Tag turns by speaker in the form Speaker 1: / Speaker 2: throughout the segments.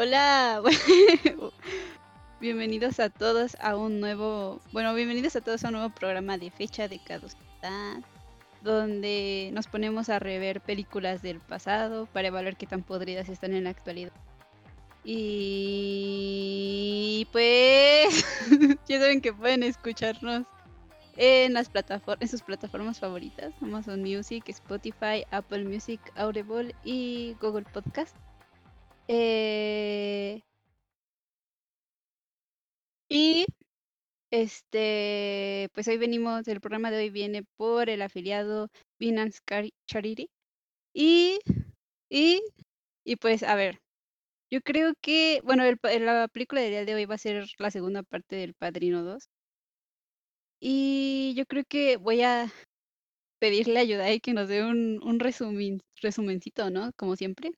Speaker 1: Hola, bienvenidos a todos a un nuevo, bueno, bienvenidos a todos a un nuevo programa de fecha de caducidad, donde nos ponemos a rever películas del pasado para evaluar qué tan podridas están en la actualidad. Y pues ya saben que pueden escucharnos en las plataformas, en sus plataformas favoritas, Amazon Music, Spotify, Apple Music, Audible y Google Podcast. Eh, y este, pues hoy venimos, el programa de hoy viene por el afiliado Binance Charity. Y, y, y pues, a ver, yo creo que, bueno, el, la película del día de hoy va a ser la segunda parte del Padrino 2. Y yo creo que voy a pedirle ayuda y que nos dé un, un resumen, resumencito, ¿no? Como siempre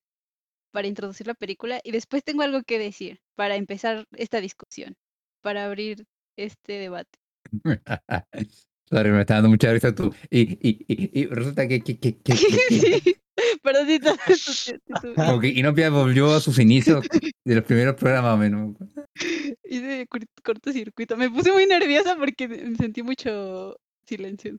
Speaker 1: para introducir la película y después tengo algo que decir para empezar esta discusión, para abrir este debate.
Speaker 2: Sorry, me está dando mucha risa tú. Y, y, y, y resulta que... que, que, que,
Speaker 1: sí, pero sí,
Speaker 2: Como que Inopia volvió a sus inicios de los primeros programas, menos.
Speaker 1: Hice cortocircuito. Me puse muy nerviosa porque me sentí mucho silencio.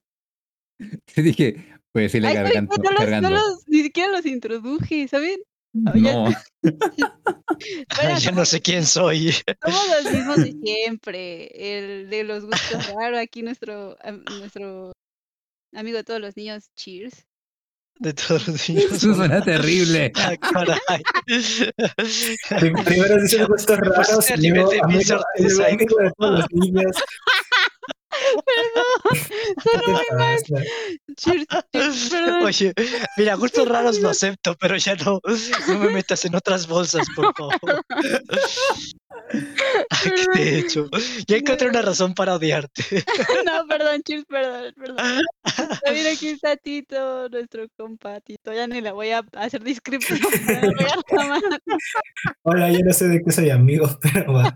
Speaker 2: Te dije, pues sí, le cargando.
Speaker 1: No, los, no los, ni siquiera los introduje, ¿saben?
Speaker 2: No.
Speaker 3: bueno, Yo no sé quién soy.
Speaker 1: Somos los mismos de siempre. El de los gustos raros. Aquí nuestro, nuestro amigo de todos los niños, Cheers.
Speaker 3: De todos los niños.
Speaker 2: Eso suena terrible.
Speaker 3: Ah, caray.
Speaker 4: Primero dice gustos raros y luego amigo, amigo de todos los niños.
Speaker 1: Perdón, sonó muy mal. Perdón.
Speaker 3: Oye, mira, gustos raros lo acepto, pero ya no, no me metas en otras bolsas, por favor. Ay, ¿Qué te he hecho? Ya encontré una razón para odiarte.
Speaker 1: No, perdón, cheers, perdón, perdón. También aquí está Tito, nuestro compa Tito. Ya ni la voy a hacer descripción.
Speaker 4: Hola, yo no sé de qué soy amigo, pero va.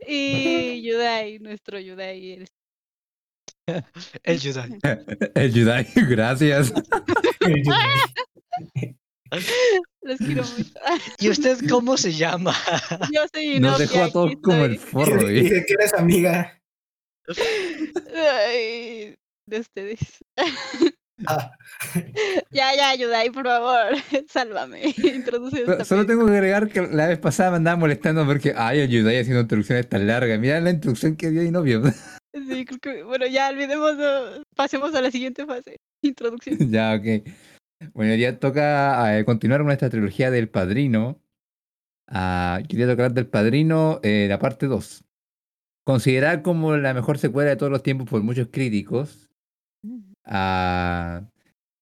Speaker 1: Y Yudai, nuestro Yudai. el-
Speaker 3: El Yudai.
Speaker 2: El Yudai, gracias.
Speaker 1: Los quiero mucho.
Speaker 3: ¿Y usted cómo se llama?
Speaker 1: Yo soy
Speaker 2: Nos
Speaker 1: Inopia,
Speaker 2: dejó a todos como el forro,
Speaker 4: Y
Speaker 2: ¿eh?
Speaker 4: de que eres amiga.
Speaker 1: Ay, de ustedes.
Speaker 4: Ah,
Speaker 1: Ya, ya, Yudai, por favor, sálvame. Introduce
Speaker 2: So-
Speaker 1: esta
Speaker 2: Solo tengo que agregar que la vez pasada me andaba molestando porque, ay, Yudai haciendo introducciones tan largas. Mira la introducción que dio Inopia.
Speaker 1: Sí, creo que, bueno, ya olvidemos, pasemos a la siguiente fase. Introducción.
Speaker 2: ya, ok. Bueno, ya toca eh, continuar con esta trilogía del Padrino. Ah, quería tocar del Padrino eh, la parte 2. Considerada como la mejor secuela de todos los tiempos por muchos críticos. Ah,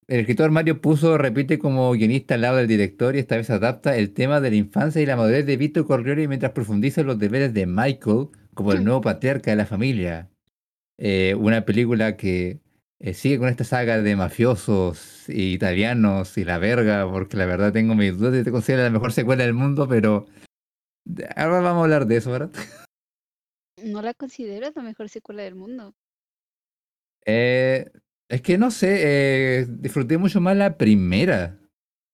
Speaker 2: el escritor Mario Puzo repite como guionista al lado del director y esta vez adapta el tema de la infancia y la madurez de Vito Corleone mientras profundiza los deberes de Michael como el nuevo patriarca de la familia. Eh, una película que eh, sigue con esta saga de mafiosos y italianos y la verga, porque la verdad tengo mis dudas de que considera la mejor secuela del mundo, pero ahora vamos a hablar de eso, ¿verdad?
Speaker 1: No la considero la mejor secuela del mundo.
Speaker 2: Eh, es que no sé, eh, disfruté mucho más la primera.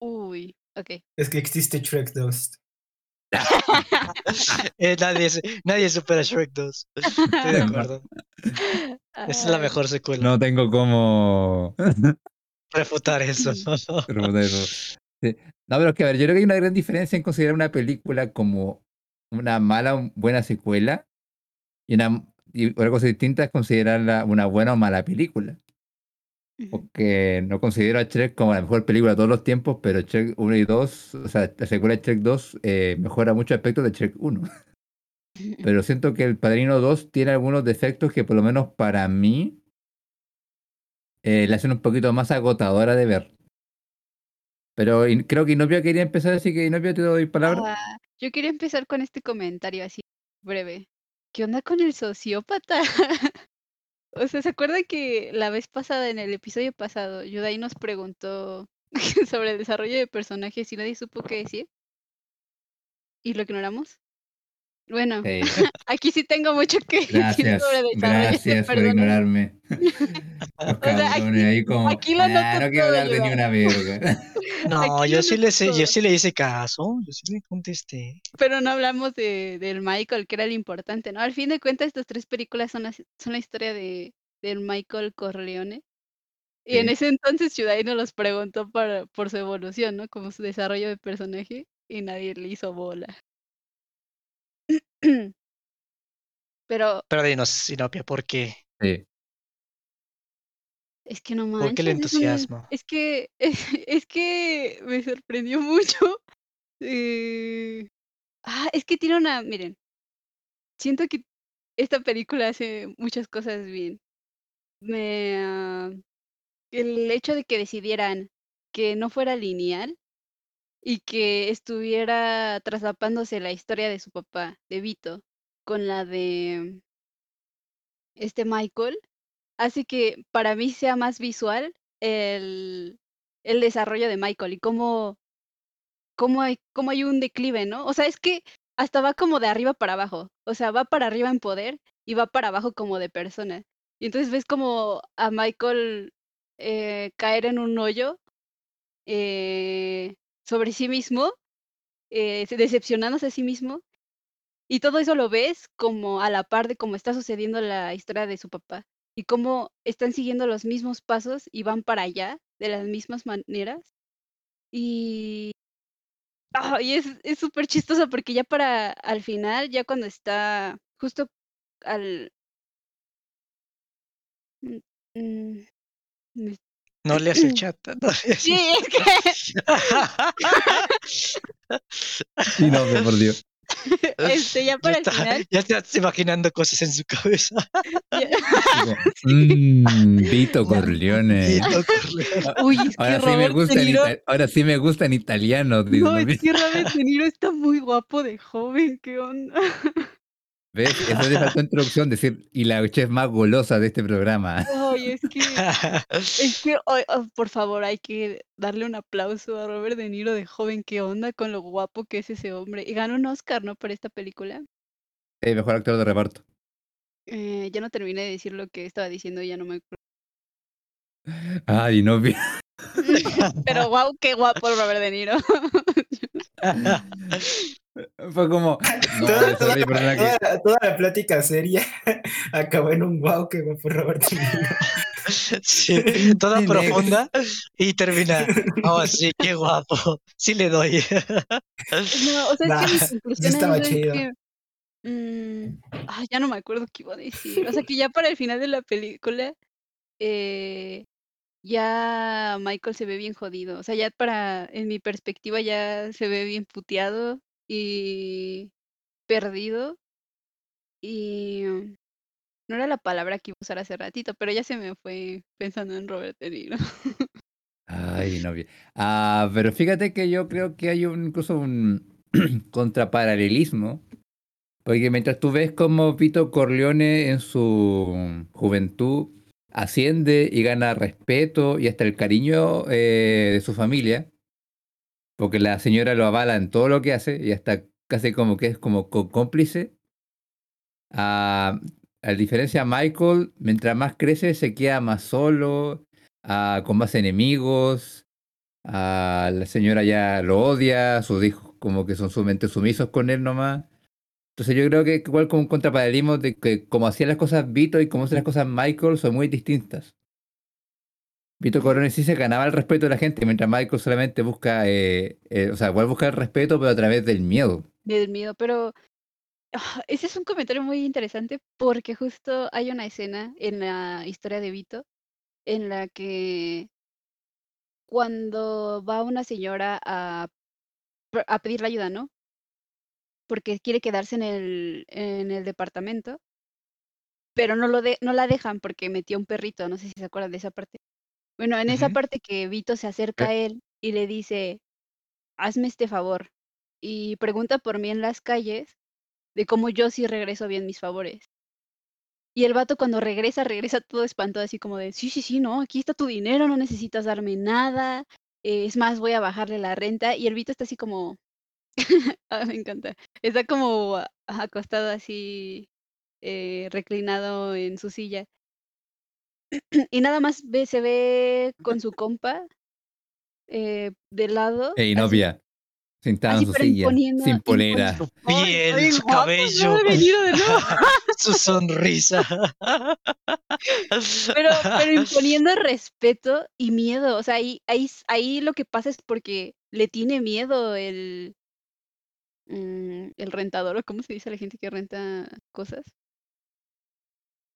Speaker 1: Uy, ok.
Speaker 4: es que existe Shrek 2.
Speaker 3: Eh, nadie, nadie supera Shrek 2. Estoy de acuerdo. Esa es la mejor secuela.
Speaker 2: No tengo cómo
Speaker 3: Refutar eso.
Speaker 2: refutar eso. Sí. No, pero es que a ver, yo creo que hay una gran diferencia en considerar una película como una mala o buena secuela y una y otra cosa distinta es considerarla una buena o mala película. Porque no considero a Shrek como la mejor película de todos los tiempos, pero Shrek 1 y 2, o sea, la secuela de Shrek 2 eh, mejora muchos aspectos de Shrek 1. Pero siento que el Padrino 2 tiene algunos defectos que por lo menos para mí eh, la hacen un poquito más agotadora de ver. Pero creo que Inopia quería empezar, así que Inopia te doy palabra.
Speaker 1: Ah, yo quería empezar con este comentario así breve. ¿Qué onda con el sociópata? O sea, ¿se acuerdan que la vez pasada, en el episodio pasado, Yudai nos preguntó sobre el desarrollo de personajes y nadie supo qué decir? ¿Y lo ignoramos? Bueno,
Speaker 2: Sí.
Speaker 1: aquí sí tengo mucho que decir
Speaker 2: Gracias,
Speaker 1: sobre
Speaker 2: gracias por ignorarme. Los
Speaker 1: sea, aquí-
Speaker 2: cabrones ahí como,
Speaker 1: aquí lo
Speaker 2: "Ah,
Speaker 1: noto
Speaker 2: no quiero hablar de ni
Speaker 1: Iván".
Speaker 2: una verga.
Speaker 3: No, yo sí le
Speaker 1: noto
Speaker 3: sé, yo sí le hice caso, yo sí le contesté.
Speaker 1: Pero no hablamos de del Michael, que era el importante, ¿no? Al fin de cuentas, estas 3 películas son las son la historia de del Michael Corleone. Y en ese entonces Yudai nos los preguntó para por su evolución, ¿no? Como su desarrollo de personaje, y nadie le hizo bola. Pero
Speaker 3: Pero dinos, Sinopia, ¿por qué?
Speaker 2: Sí.
Speaker 1: es que no
Speaker 3: ¿Por qué el
Speaker 1: manches, es un
Speaker 3: entusiasmo?
Speaker 1: es que es que me sorprendió mucho, eh, ah, es que tiene una miren, siento que esta película hace muchas cosas bien. Me, ah, el hecho de que decidieran que no fuera lineal y que estuviera traslapándose la historia de su papá, de Vito, con la de este Michael, hace que para mí sea más visual el el desarrollo de Michael y cómo cómo hay cómo hay un declive, ¿no? O sea, es que hasta va como de arriba para abajo, o sea, va para arriba en poder y va para abajo como de persona. Y entonces ves como a Michael, eh, caer en un hoyo, eh, sobre sí mismo, eh, decepcionándose a sí mismo, y todo eso lo ves como a la par de cómo está sucediendo la historia de su papá, y cómo están siguiendo los mismos pasos y van para allá de las mismas maneras. Y ah, y es es súper chistoso porque ya para al final, ya cuando está justo al mm, mm,
Speaker 3: No leas el chat. No leas
Speaker 1: sí,
Speaker 3: el-
Speaker 1: es que
Speaker 2: Sí, no, por Dios.
Speaker 1: este, ya para
Speaker 3: ya,
Speaker 1: el
Speaker 3: está,
Speaker 1: final,
Speaker 3: ya estás imaginando cosas en su cabeza.
Speaker 1: ya
Speaker 2: Digo, "Mm, Vito Corleone.
Speaker 3: Vito Corleone.
Speaker 1: uy, es que
Speaker 2: Ahora sí me gusta en ahora sí me gusta en italiano. digo,
Speaker 1: no,
Speaker 2: ¿no?
Speaker 1: es que Robert De Niro está muy guapo de joven, ¿qué onda?
Speaker 2: ¿Ves? Eso faltó introducción, decir, y la chef más golosa de este programa.
Speaker 1: Ay, es que es que, ay, ah, por favor, hay que darle un aplauso a Robert De Niro de joven, ¿qué onda con lo guapo que es ese hombre? Y ganó un Oscar, ¿no? Por esta película.
Speaker 2: Sí, mejor actor de reparto.
Speaker 1: Eh, ya no terminé de decir lo que estaba diciendo, ya no me acuerdo.
Speaker 2: Ay, no vi.
Speaker 1: Pero guau, qué guapo Robert De Niro.
Speaker 2: Fue como. No,
Speaker 4: toda, la- toda la plática seria acabó en un wow que va por Robert.
Speaker 3: Sí, toda profunda y termina. Oh, sí, qué guapo. Sí le doy.
Speaker 1: No, o sea,
Speaker 4: Nah,
Speaker 1: es que mi
Speaker 4: sí
Speaker 1: conclusión a
Speaker 4: estaba chido.
Speaker 1: que, mm, ay, ya no me acuerdo qué iba a decir. O sea, que ya para el final de la película, eh, ya Michael se ve bien jodido. O sea, ya para, en mi perspectiva, ya se ve bien puteado y perdido. Y mm, no era la palabra que iba a usar hace ratito, pero ya se me fue pensando en Robert De Niro.
Speaker 2: Ay, no vi. Ah, pero fíjate que yo creo que hay un, incluso un contraparalelismo. Porque mientras tú ves cómo Vito Corleone en su juventud asciende y gana respeto y hasta el cariño eh, de su familia, porque la señora lo avala en todo lo que hace y hasta casi como que es como co- cómplice. A, a diferencia de Michael, mientras más crece se queda más solo, ah, con más enemigos. ah, la señora ya lo odia, sus hijos como que son sumamente sumisos con él nomás. Entonces yo creo que igual como un contraparalelismo de que como hacían las cosas Vito y como hacían las cosas Michael son muy distintas. Vito Corleone sí se ganaba el respeto de la gente, mientras Michael solamente busca, eh, eh, o sea, igual busca el respeto, pero a través del miedo.
Speaker 1: Del miedo, pero ah, ese es un comentario muy interesante porque justo hay una escena en la historia de Vito en la que cuando va una señora a, a pedirle ayuda, ¿no? Porque quiere quedarse en el, en el departamento, pero no, lo de, no la dejan porque metió un perrito, no sé si se acuerdan de esa parte. Bueno, en esa parte que Vito se acerca a él y le dice, hazme este favor, y pregunta por mí en las calles de cómo yo sí regreso bien mis favores. Y el vato cuando regresa, regresa todo espantado, así como de, sí, sí, sí, no, aquí está tu dinero, no necesitas darme nada, eh, es más, voy a bajarle la renta. Y el Vito está así como, ah, me encanta, está como ajá, acostado así, eh, reclinado en su silla. Y nada más ve se ve con su compa, eh, de lado, así
Speaker 2: novia, sentada
Speaker 1: así,
Speaker 2: en su silla, sin polera.
Speaker 3: Su
Speaker 1: ¡Ay,
Speaker 3: piel, su
Speaker 1: guapo!
Speaker 3: cabello,
Speaker 1: No he venido de nuevo.
Speaker 3: su sonrisa.
Speaker 1: Pero pero imponiendo respeto y miedo, o sea, ahí ahí ahí lo que pasa es porque le tiene miedo el mm, el rentador, ¿o cómo se dice a la gente que renta cosas?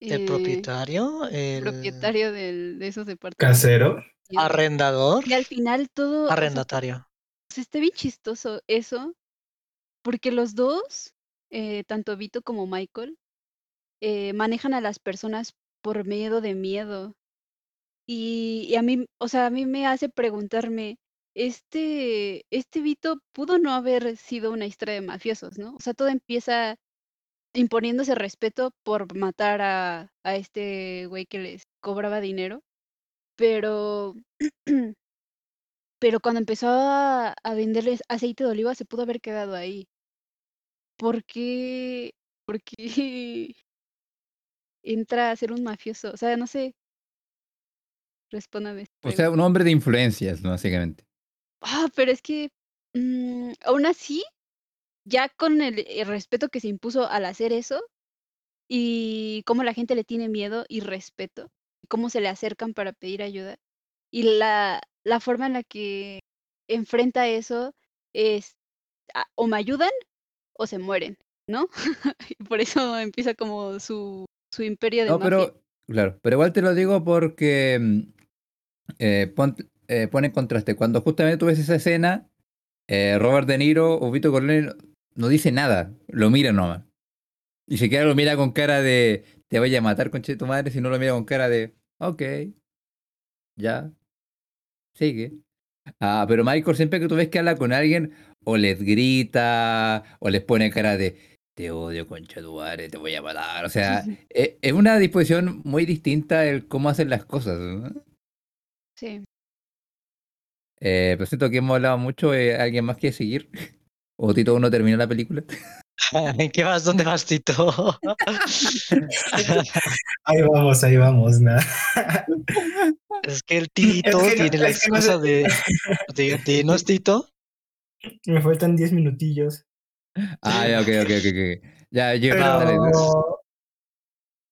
Speaker 3: ¿El
Speaker 1: Eh,
Speaker 3: propietario? ¿El
Speaker 1: propietario del de esos departamentos.
Speaker 4: ¿Casero?
Speaker 3: Arrendador?
Speaker 1: Y al final todo,
Speaker 3: Arrendatario.
Speaker 1: o sea, está bien chistoso eso, porque los 2, eh, tanto Vito como Michael, eh, manejan a las personas por miedo de miedo. Y y a mí, o sea, a mí me hace preguntarme, este este Vito pudo no haber sido una historia de mafiosos, ¿no? O sea, todo empieza imponiéndose respeto por matar a a este güey que les cobraba dinero, pero pero cuando empezó a a venderles aceite de oliva se pudo haber quedado ahí. ¿Por qué por qué entra a ser un mafioso? O sea, no sé. Respóndame
Speaker 2: O sea, un hombre de influencias, ¿no? Básicamente.
Speaker 1: Ah, pero es que, mm, aún así, ya con el el respeto que se impuso al hacer eso, y cómo la gente le tiene miedo y respeto, cómo se le acercan para pedir ayuda, y la la forma en la que enfrenta eso es, ah, o me ayudan o se mueren, ¿no? Y por eso empieza como su su imperio de
Speaker 2: No,
Speaker 1: mafia.
Speaker 2: pero claro, pero igual te lo digo porque, mm, eh, pon eh, pone en contraste. Cuando justamente tú ves esa escena, eh, Robert De Niro o Vito Corleone no dice nada, lo mira nomás. Y se queda lo mira con cara de: "Te voy a matar, de tu madre", si no lo mira con cara de: "Okey". Ya. Sigue. Ah, pero Michael siempre que tú ves que habla con alguien, o les grita, o les pone cara de: "Te odio, concha madre, te voy a matar". O sea, e es una disposición muy distinta el cómo hacen las cosas, ¿no?
Speaker 1: Sí.
Speaker 2: Eh, pero siento que hemos hablado mucho, eh, ¿alguien más quiere seguir? ¿O Tito aún no terminó la película?
Speaker 3: ¿En qué vas? ¿Dónde vas, Tito?
Speaker 4: Ahí vamos, ahí vamos, nada.
Speaker 3: Es que el
Speaker 4: Es
Speaker 3: Tito
Speaker 4: no
Speaker 3: tiene la
Speaker 4: es no
Speaker 3: excusa
Speaker 4: sé.
Speaker 3: de de dinos, Tito.
Speaker 4: Me faltan 10 minutillos.
Speaker 2: Ah, ya, okey, okey, okey. Ya, yo.
Speaker 4: Pero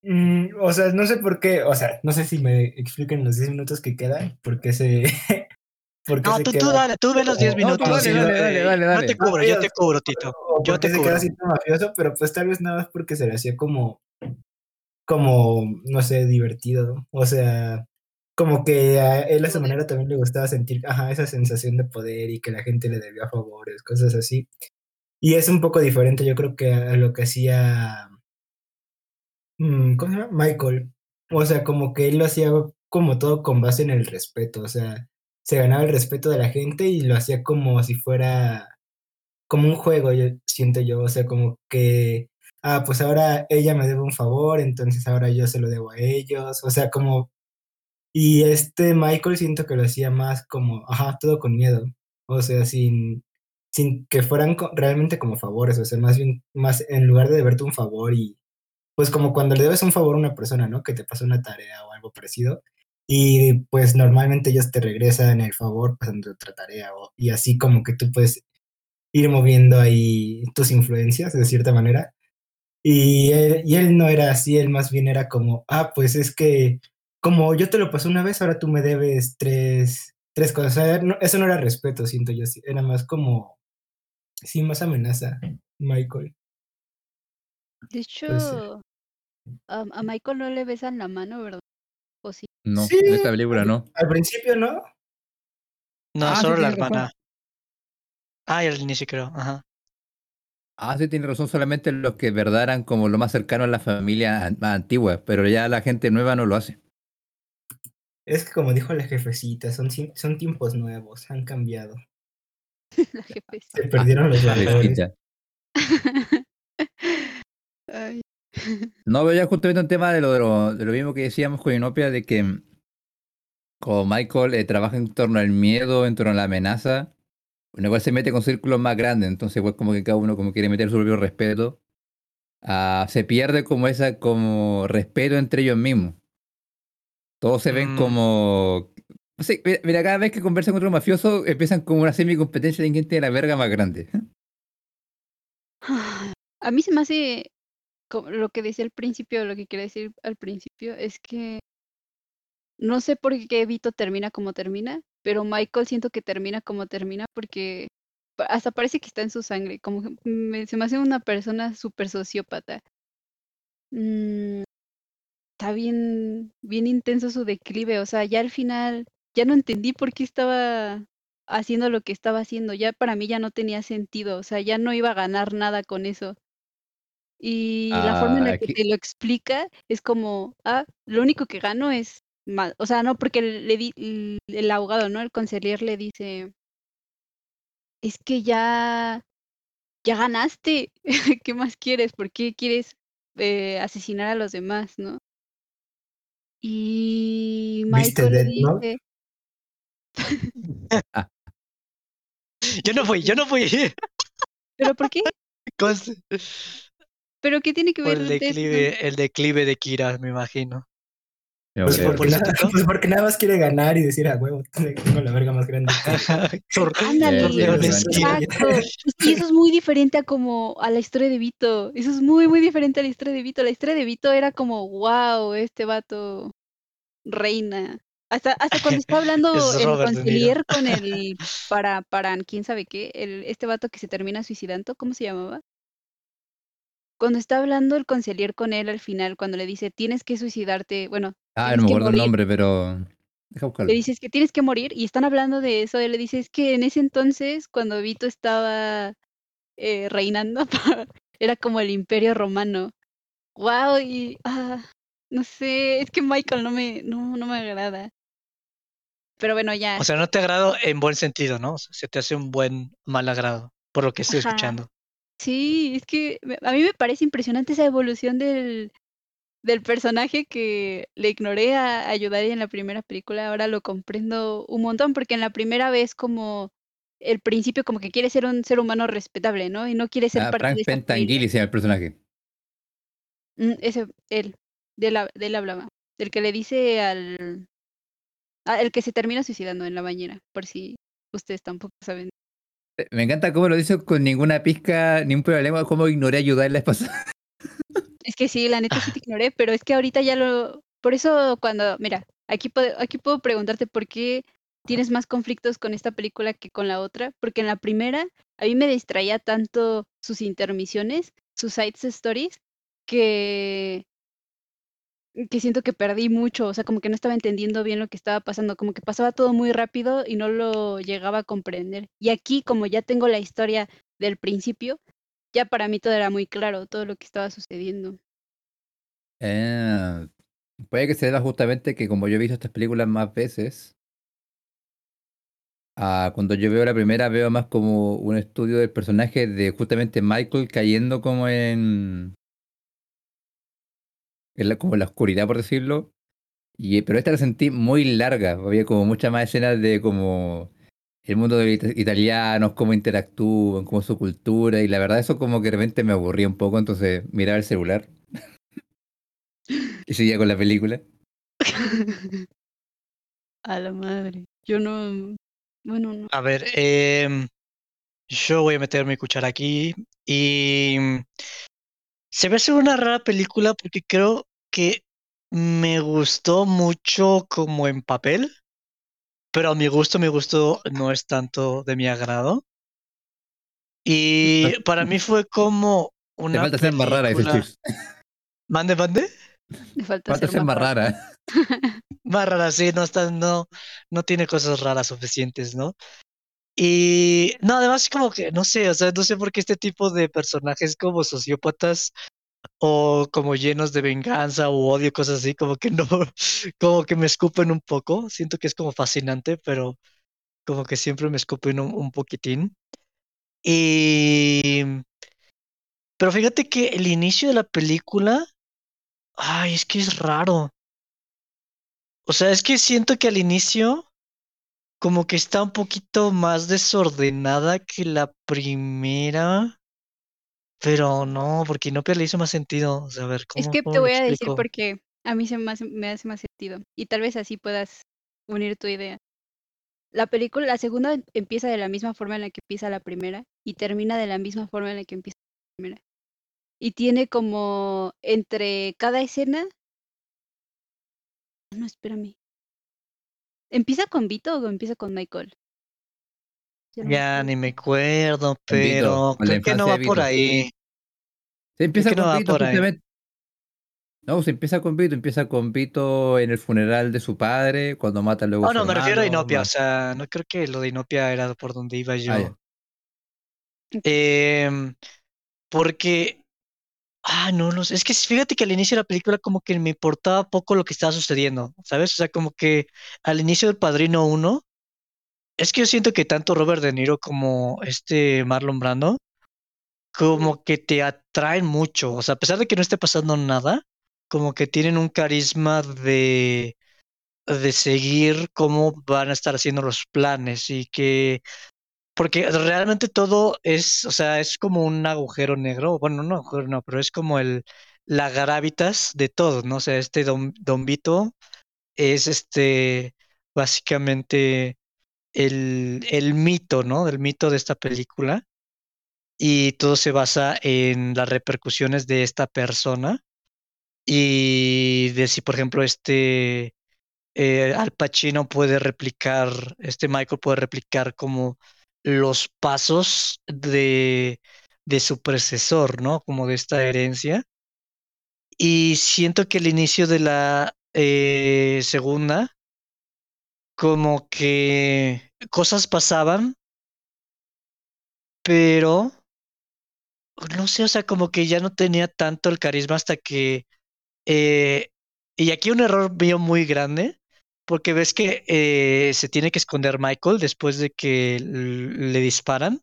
Speaker 4: mm, o sea, no sé por qué, o sea, no sé si me expliquen los 10 minutos que quedan, por qué se
Speaker 3: No,
Speaker 4: se
Speaker 3: tú tú
Speaker 4: queda
Speaker 3: dale, tú ve los 10
Speaker 4: como
Speaker 2: No,
Speaker 3: minutos
Speaker 2: dale,
Speaker 3: yo
Speaker 2: dale, dale,
Speaker 3: te
Speaker 2: dale,
Speaker 3: yo
Speaker 2: dale.
Speaker 3: te cubro, yo te cubro, Tito. Yo te
Speaker 4: se queda
Speaker 3: cubro.
Speaker 4: así tan mafioso, pero pues tal vez nada más porque se le hacía como como, no sé, divertido. O sea, como que a él a su manera también le gustaba sentir ajá, esa sensación de poder y que la gente le debía favores, cosas así. Y es un poco diferente, yo creo que a lo que hacía mm, ¿cómo se llama? Michael. O sea, como que él lo hacía como todo con base en el respeto, o sea, se ganaba el respeto de la gente y lo hacía como si fuera como un juego, yo siento yo, o sea, como que, ah, pues ahora ella me debe un favor, entonces ahora yo se lo debo a ellos, o sea, como y este Michael siento que lo hacía más como, ajá, todo con miedo, o sea, sin sin que fueran realmente como favores, o sea, más bien más en lugar de deberte un favor y, pues, como cuando le debes un favor a una persona, ¿no? Que te pasó una tarea o algo parecido, y pues normalmente ellos te regresan el favor pasando otra tarea, o y así como que tú puedes ir moviendo ahí tus influencias de cierta manera. Y él y él no era así, él más bien era como, ah, pues es que como yo te lo pasé una vez, ahora tú me debes 3 3 cosas. O sea, no eso no era respeto, siento yo, era más como sí, más amenaza, Michael.
Speaker 1: De hecho, a a Michael no le besan la mano, ¿verdad? ¿O sí?
Speaker 2: No,
Speaker 4: Sí,
Speaker 2: en esta película
Speaker 4: al
Speaker 2: no.
Speaker 4: al principio, ¿no?
Speaker 3: No,
Speaker 2: Ah, sí,
Speaker 3: solo la
Speaker 2: tienes razón.
Speaker 3: hermana. Ah, y al inicio creo, ajá.
Speaker 2: Ah, sí, tiene razón, solamente los que de verdad eran como lo más cercano a la familia más antigua, pero ya la gente nueva no lo hace.
Speaker 4: Es que como dijo la jefecita, son son tiempos nuevos, han cambiado.
Speaker 1: La jefecita.
Speaker 4: Se perdieron los valores.
Speaker 1: Ay.
Speaker 2: No, pero ya justamente un tema de lo de lo de lo mismo que decíamos con Inopia, de que como Michael, eh, trabaja en torno al miedo, en torno a la amenaza, uno igual se mete con círculos más grandes, entonces igual como que cada uno como quiere meter su propio respeto, ah, se pierde como esa como respeto entre ellos mismos. Todos se ven
Speaker 3: Mm.
Speaker 2: como... mira, mira, cada vez que conversan con otro mafioso empiezan como una semi-competencia de quién tiene la verga más grande.
Speaker 1: A mí se me hace lo que decía al principio, lo que quería decir al principio es que no sé por qué Vito termina como termina, pero Michael siento que termina como termina porque hasta parece que está en su sangre, como me- se me hace una persona súper sociópata. Mm, está bien, bien intenso su declive, o sea, ya al final ya no entendí por qué estaba haciendo lo que estaba haciendo, ya para mí ya no tenía sentido, o sea, ya no iba a ganar nada con eso. Y la forma en
Speaker 2: Ah,
Speaker 1: la que
Speaker 2: aquí-
Speaker 1: te lo explica es como, ah, lo único que gano es mal, o sea, no, porque le di, el abogado, ¿no? El conseller le dice, es que ya, ya ganaste, ¿qué más quieres? ¿Por qué quieres eh, asesinar a los demás, no? Y
Speaker 4: ¿Viste
Speaker 1: Michael le dice,
Speaker 3: Yo no fui, yo no fui.
Speaker 1: ¿pero por qué?
Speaker 3: Conste.
Speaker 1: ¿Pero qué tiene que ver
Speaker 3: el declive, el declive de Kira, me imagino.
Speaker 4: Pues
Speaker 3: por
Speaker 4: nada, pues porque nada más quiere ganar y decir a huevo, tengo la verga más grande.
Speaker 1: Ándale, exacto. Y eso es muy diferente a como a la historia de Vito. Eso es muy, muy diferente a la historia de Vito. La historia de Vito era como, wow, este vato reina. Hasta, hasta cuando está hablando
Speaker 3: Es
Speaker 1: el concilier con el para, para quién sabe qué, el, este vato que se termina suicidando, ¿cómo se llamaba? Cuando está hablando el concilier con él al final, cuando le dice, tienes que suicidarte, bueno,
Speaker 2: Ah, no me acuerdo el nombre, pero... Deja buscarlo.
Speaker 1: Le dices que tienes que morir y están hablando de eso. Él le dice, es que en ese entonces, cuando Vito estaba eh, reinando, era como el imperio romano. Wow, y ah, no sé, es que Michael no me, no, no me agrada. Pero bueno, ya.
Speaker 3: O sea, no te agrado en buen sentido, ¿no? O sea, se te hace un buen mal agrado, por lo que estoy
Speaker 1: Ajá.
Speaker 3: escuchando.
Speaker 1: Sí, es que me- a mí me parece impresionante esa evolución del, del personaje que le ignoré a, a Yudari en la primera película. Ahora lo comprendo un montón, porque en la primera vez como el principio como que quiere ser un ser humano respetable, ¿no? Y no quiere ser
Speaker 2: Ah,
Speaker 1: parte
Speaker 2: Frank
Speaker 1: de esa familia.
Speaker 2: Pentangeli se llama el personaje.
Speaker 1: Mm, ese, él, de la, de él hablaba. El que le dice al... el que se termina suicidando en la bañera, por si ustedes tampoco saben.
Speaker 2: Eh, Me encanta cómo lo dice con ninguna pizca, ni un problema, cómo ignoré ayudar la esposa.
Speaker 1: Es que sí, la neta sí te ignoré, pero es que ahorita ya lo... Por eso cuando... Mira, aquí aquí puedo preguntarte por qué tienes más conflictos con esta película que con la otra, porque en la primera a mí me distraía tanto sus intermisiones, sus side stories, que que siento que perdí mucho, o sea, como que no estaba entendiendo bien lo que estaba pasando, como que pasaba todo muy rápido y no lo llegaba a comprender. Y aquí, como ya tengo la historia del principio, ya para mí todo era muy claro, todo lo que estaba sucediendo.
Speaker 2: Eh, puede que se deba justamente que como yo he visto estas películas más veces, ah, cuando yo veo la primera veo más como un estudio del personaje de justamente Michael cayendo como en, en la, como en la oscuridad, por decirlo. Y, pero esta la sentí muy larga, había como muchas más escenas de como el mundo de los ita- italianos, cómo interactúan, cómo su cultura, y la verdad eso como que de repente me aburría un poco, entonces miraba el celular y seguía con la película.
Speaker 1: A la madre. Yo no, bueno, no.
Speaker 3: A ver, em, yo voy a meter mi cuchara aquí y se me hace una rara película porque creo que me gustó mucho como en papel, pero a mi gusto, mi gusto no es tanto de mi agrado. Y para mí fue como
Speaker 2: Te
Speaker 3: una
Speaker 2: falta ser más rara, dice
Speaker 3: película-. Mande, mande.
Speaker 1: Le falta,
Speaker 2: Falta ser más rara.
Speaker 3: Más rara, sí, no está, no, no tiene cosas raras suficientes, ¿no? Y no, además como que, no sé, o sea, no sé por qué este tipo de personajes como sociópatas o como llenos de venganza o odio, cosas así, como que no, como que me escupen un poco. Siento que es como fascinante, pero como que siempre me escupen un, un poquitín. Y... Pero fíjate que el inicio de la película, ay, es que es raro. O sea, es que siento que al inicio como que está un poquito más desordenada que la primera. Pero no, porque Inopia le hizo más sentido. O sea, a ver, ¿cómo,
Speaker 1: Es que
Speaker 3: cómo
Speaker 1: te voy a decir
Speaker 3: explico?
Speaker 1: por qué a mí se me hace, me hace más sentido. Y tal vez así puedas unir tu idea. La película, la segunda em- empieza de la misma forma en la que empieza la primera y termina de la misma forma en la que empieza la primera. Y tiene como entre cada escena. No, espérame. ¿Empieza con Vito o empieza con Michael? Ya no
Speaker 3: ni me acuerdo,
Speaker 2: Vito,
Speaker 3: pero creo que no va por
Speaker 2: Vito.
Speaker 3: ahí.
Speaker 2: Se empieza
Speaker 3: no
Speaker 2: con
Speaker 3: va
Speaker 2: Vito,
Speaker 3: por ahí.
Speaker 2: justamente. No, se empieza con Vito, empieza con Vito en el funeral de su padre, cuando mata luego a
Speaker 3: Oh,
Speaker 2: su
Speaker 3: no, me refiero a. Inopia. O sea, no creo que lo de Inopia era por donde iba
Speaker 2: Ah,
Speaker 3: yo. Em, porque, ah, no, no sé. Es que fíjate que al inicio de la película como que me importaba poco lo que estaba sucediendo, ¿sabes? O sea, como que al inicio del Padrino 1, es que yo siento que tanto Robert De Niro como este Marlon Brando, como que te atraen mucho. O sea, a pesar de que no esté pasando nada, como que tienen un carisma de, de seguir cómo van a estar haciendo los planes y que porque realmente todo es, o sea, es como un agujero negro. Bueno, no agujero no, pero es como el la gravitas de todo, ¿no? O sea, este Don, Don Vito es este básicamente el, el mito, ¿no? Del mito de esta película. Y todo se basa en las repercusiones de esta persona. Y de si, por ejemplo, este eh, Al Pacino puede replicar, este Michael puede replicar como los pasos de, de su predecesor, ¿no? Como de esta herencia. Y siento que el inicio de la eh, segunda, como que cosas pasaban, pero no sé, o sea, como que ya no tenía tanto el carisma hasta que... eh, y aquí un error mío muy grande, porque ves que eh, se tiene que esconder Michael después de que le disparan.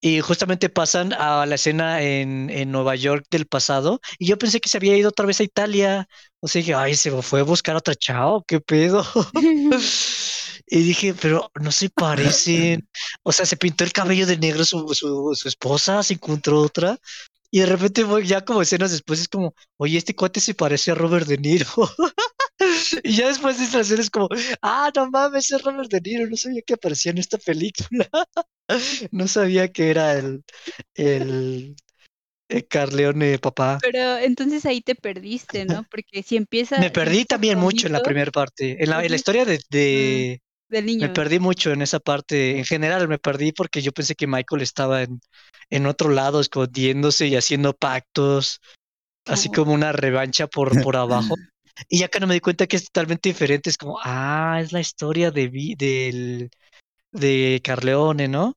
Speaker 3: Y justamente pasan a la escena en, en Nueva York del pasado. Y yo pensé que se había ido otra vez a Italia. O sea, dije, ay, se fue a buscar a otra chao, qué pedo. Y dije, pero no se parecen. O sea, se pintó el cabello de negro su, su, su esposa, se encontró otra. Y de repente ya como escenas después es como, oye, este cuate se parece a Robert De Niro. Y ya después de esta es como, ah, no mames, es Robert De Niro, no sabía que aparecía en esta película. No sabía que era el, el, el Carleone papá.
Speaker 1: Pero entonces ahí te perdiste, ¿no? Porque si empieza.
Speaker 3: Me perdí
Speaker 1: empieza
Speaker 3: también mucho en la primera parte. En la, en la historia de, de,
Speaker 1: del
Speaker 3: Me
Speaker 1: niño.
Speaker 3: perdí mucho en esa parte. En general me perdí porque yo pensé que Michael estaba en, en otro lado escondiéndose y haciendo pactos, así como una revancha por, por abajo. Y ya que no me di cuenta que es totalmente diferente, es como, ah, es la historia de, del, de Carleone, ¿no?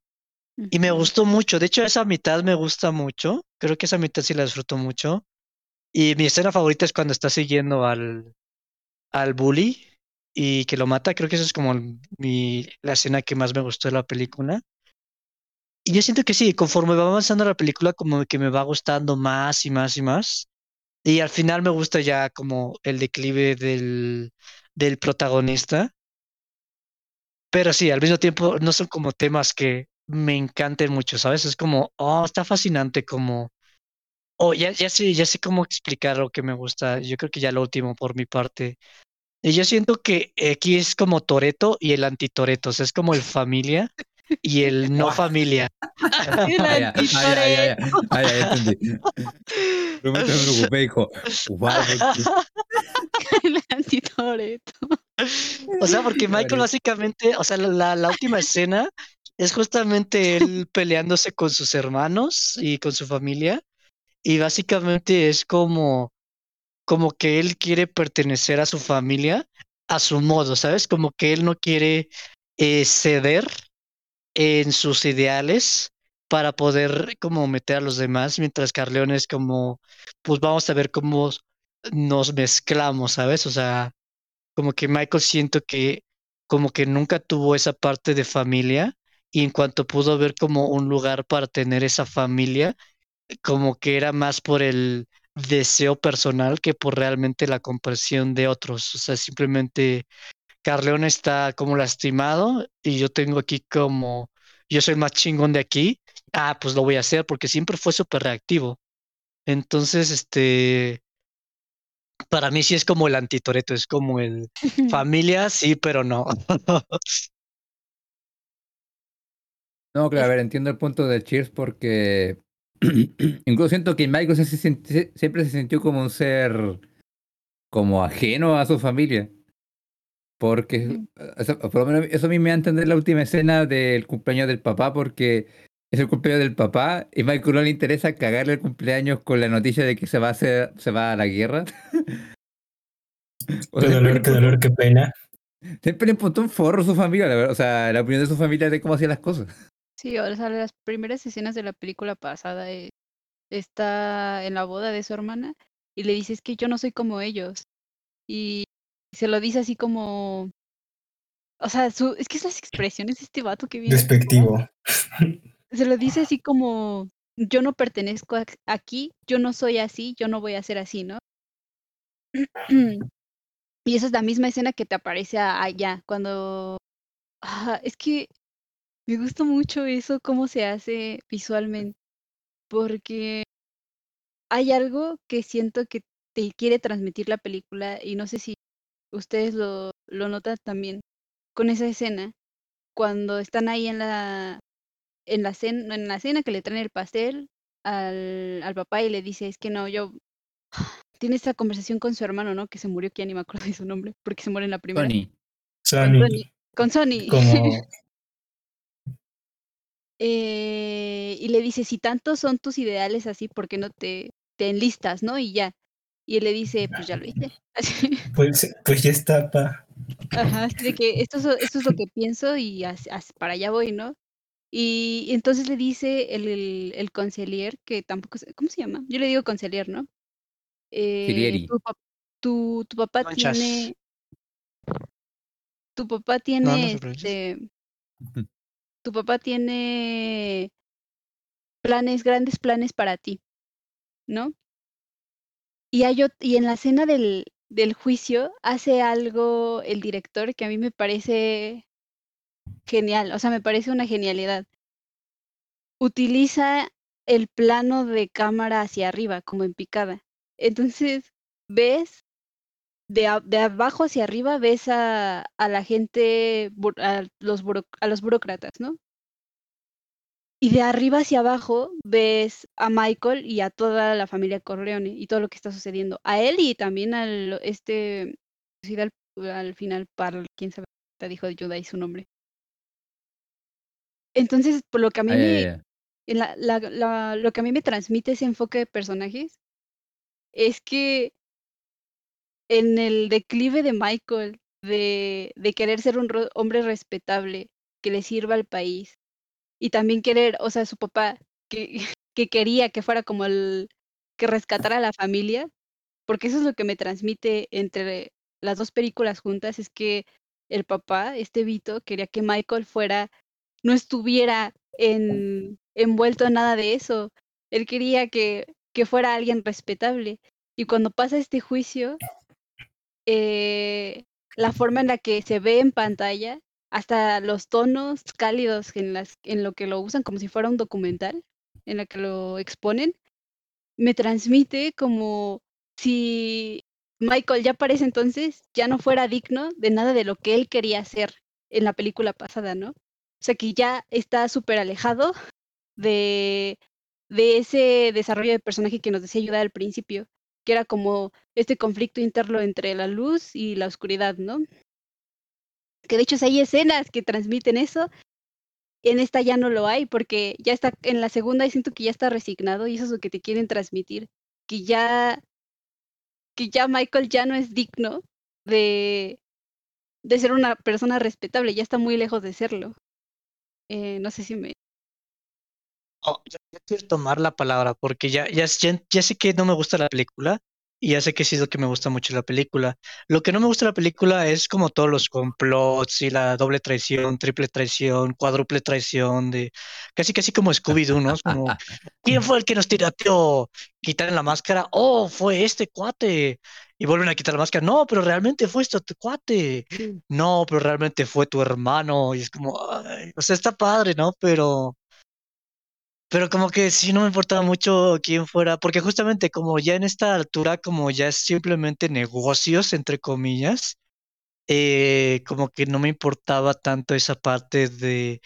Speaker 3: Y me gustó mucho. De hecho, esa mitad me gusta mucho. Creo que esa mitad sí la disfruto mucho. Y mi escena favorita es cuando está siguiendo al, al bully y que lo mata. Creo que esa es como mi, la escena que más me gustó de la película. Y yo siento que sí, conforme va avanzando la película, como que me va gustando más y más y más. Y al final me gusta ya como el declive del, del protagonista. Pero sí, al mismo tiempo no son como temas que me encanten mucho, ¿sabes? Es como, oh, está fascinante como... Oh, ya, ya sé, ya sé cómo explicar lo que me gusta. Yo creo que ya lo último por mi parte. Y yo siento que aquí es como Toreto y el anti-Toreto, o sea, es como el familia y el no familia.
Speaker 2: Ya, ya, ya, entendí. Pero me preocupé, wow,
Speaker 1: el antitoreto.
Speaker 3: O sea, porque Michael básicamente, o sea, la, la- la última escena es justamente él peleándose con sus hermanos y con su familia. Y básicamente es como, como que él quiere pertenecer a su familia a su modo, ¿sabes? Como que él no quiere eh, ceder en sus ideales para poder como meter a los demás, mientras Carleone es como, pues vamos a ver cómo nos mezclamos, ¿sabes? O sea, como que Michael siento que como que nunca tuvo esa parte de familia y en cuanto pudo ver como un lugar para tener esa familia, como que era más por el deseo personal que por realmente la comprensión de otros. O sea, simplemente Carleone está como lastimado y yo tengo aquí como, yo soy el más chingón de aquí ah, pues lo voy a hacer porque siempre fue súper reactivo. Entonces, este, para mí sí es como el antitoreto, es como el familia, sí, pero no.
Speaker 2: No, claro, a ver, entiendo el punto de Cheers porque incluso siento que Michael se- se- se- siempre se sintió como un ser como ajeno a su familia. Porque,
Speaker 1: Ujú.
Speaker 2: eso, por lo menos eso a mí me da a entender la última escena del cumpleaños del papá, porque es el cumpleaños del papá y Michael no le interesa cagarle el cumpleaños con la noticia de que se va a hacer, se va a la guerra. O
Speaker 4: Qué
Speaker 2: sea,
Speaker 4: dolor, qué dolor, qué pena.
Speaker 2: Siempre le importó un forro a su familia, la verdad. O sea, la opinión de su familia de cómo hacía las cosas.
Speaker 1: Sí, o sea, las primeras escenas de la película pasada eh, está en la boda de su hermana y le dice es que yo no soy como ellos. Y se lo dice así como, o sea, su, es que esas expresiones de este vato que viene,
Speaker 4: Despectivo.
Speaker 1: se lo dice así como, yo no pertenezco aquí, yo no soy así, yo no voy a ser así, ¿no? Y esa es la misma escena que te aparece allá, cuando... Ah, es que me gusta mucho eso, cómo se hace visualmente, porque hay algo que siento que te quiere transmitir la película y no sé si ustedes lo, lo notan también con esa escena, cuando están ahí en la, en la cena, en la cena que le traen el pastel al, al papá y le dice, es que no, yo... Tiene esta conversación con su hermano, ¿no? Que se murió, que ya ni me acuerdo de su nombre, porque se muere en la primera. Con
Speaker 4: Sony,
Speaker 1: Sony. Con Sony.
Speaker 4: como
Speaker 1: Eh, y le dice, si tantos son tus ideales así, ¿por qué no te, te enlistas, no? Y ya. Y él le dice, pues ya lo hice.
Speaker 4: Pues, pues ya está, pa.
Speaker 1: Ajá, así de que esto es, lo- esto es lo que pienso y as- as- para allá voy, ¿no? Y, entonces le dice el, el, el concilier, que tampoco sé, ¿cómo se llama? Yo le digo concilier, ¿no? Eh, tu, tu, tu papá
Speaker 3: Conchas.
Speaker 1: tiene, tu papá
Speaker 3: No, no
Speaker 1: tiene, este, tu papá tiene planes, grandes planes para ti, ¿no? Y, hay y en la escena del, del juicio hace algo el director que a mí me parece genial, o sea, me parece una genialidad. Utiliza el plano de cámara hacia arriba, como en picada. Entonces, ves de, de abajo hacia arriba, ves a, a la gente, a los, a los burócratas, ¿no? Y de arriba hacia abajo ves a Michael y a toda la familia Corleone y todo lo que está sucediendo. A él y también al este al, al final para quién sabe te dijo Judah y su nombre. Entonces, por lo que a mí
Speaker 2: Ah,
Speaker 1: me en la, la- la- lo que a mí me transmite ese enfoque de personajes es que en el declive de Michael de, de querer ser un hombre respetable que le sirva al país y también querer, o sea, su papá que, que quería que fuera como el que rescatara a la familia, porque eso es lo que me transmite entre las dos películas juntas, es que el papá, este Vito, quería que Michael fuera, no estuviera en, envuelto en nada de eso. Él quería que, que fuera alguien respetable. Y cuando pasa este juicio, eh, la forma en la que se ve en pantalla, hasta los tonos cálidos en, las, en lo que lo usan como si fuera un documental, en la que lo exponen, me transmite como si Michael ya para ese entonces ya no fuera digno de nada de lo que él quería hacer en la película pasada, ¿no? O sea que ya está súper alejado de, de ese desarrollo de personaje que nos decía ayudar al principio, que era como este conflicto interno entre la luz y la oscuridad, ¿no? Que de hecho hay escenas que transmiten eso. En esta ya no lo hay porque ya está en la segunda y siento que ya está resignado y eso es lo que te quieren transmitir, que ya que ya Michael ya no es digno de de ser una persona respetable, ya está muy lejos de serlo. Eh, no sé si me
Speaker 3: Oh, ya quiero tomar la palabra porque ya, ya, ya sé que no me gusta la película y ya sé que sí es lo que me gusta mucho la película. Lo que no me gusta de la película es como todos los complots y la doble traición, triple traición, cuádruple traición de casi casi como Scooby-Doo, ¿no? Es como ¿quién fue el que nos tirateó? Quitan la máscara, oh, fue este cuate. Y vuelven a quitar la máscara, no, pero realmente fue este tu cuate. No, pero realmente fue tu hermano. Y es como, ay, o sea, está padre, ¿no? Pero pero como que sí no me importaba mucho quién fuera, porque justamente como ya en esta altura, como ya es simplemente negocios, entre comillas, eh, como que no me importaba tanto esa parte de,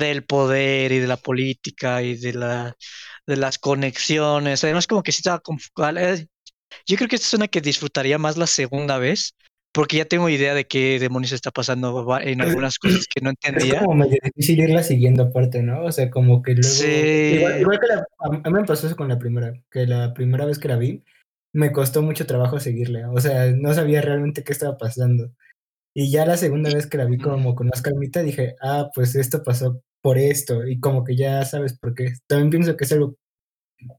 Speaker 3: del poder y de la política y de, la, de las conexiones. Además, como que sí estaba... con- eh, Yo creo que esta es una que disfrutaría más la segunda vez, porque ya tengo idea de qué demonios está pasando en algunas cosas que no
Speaker 4: Es
Speaker 3: entendía.
Speaker 4: como medio difícil irla siguiendo aparte, ¿no? O sea, como que luego...
Speaker 3: Sí.
Speaker 4: Igual, igual que la, a a mí me pasó eso con la primera, que la primera vez que la vi, me costó mucho trabajo seguirle. O sea, no sabía realmente qué estaba pasando. Y ya la segunda vez que la vi como con más calmita, dije, ah, pues esto pasó por esto. Y como que ya sabes por qué. También pienso que es algo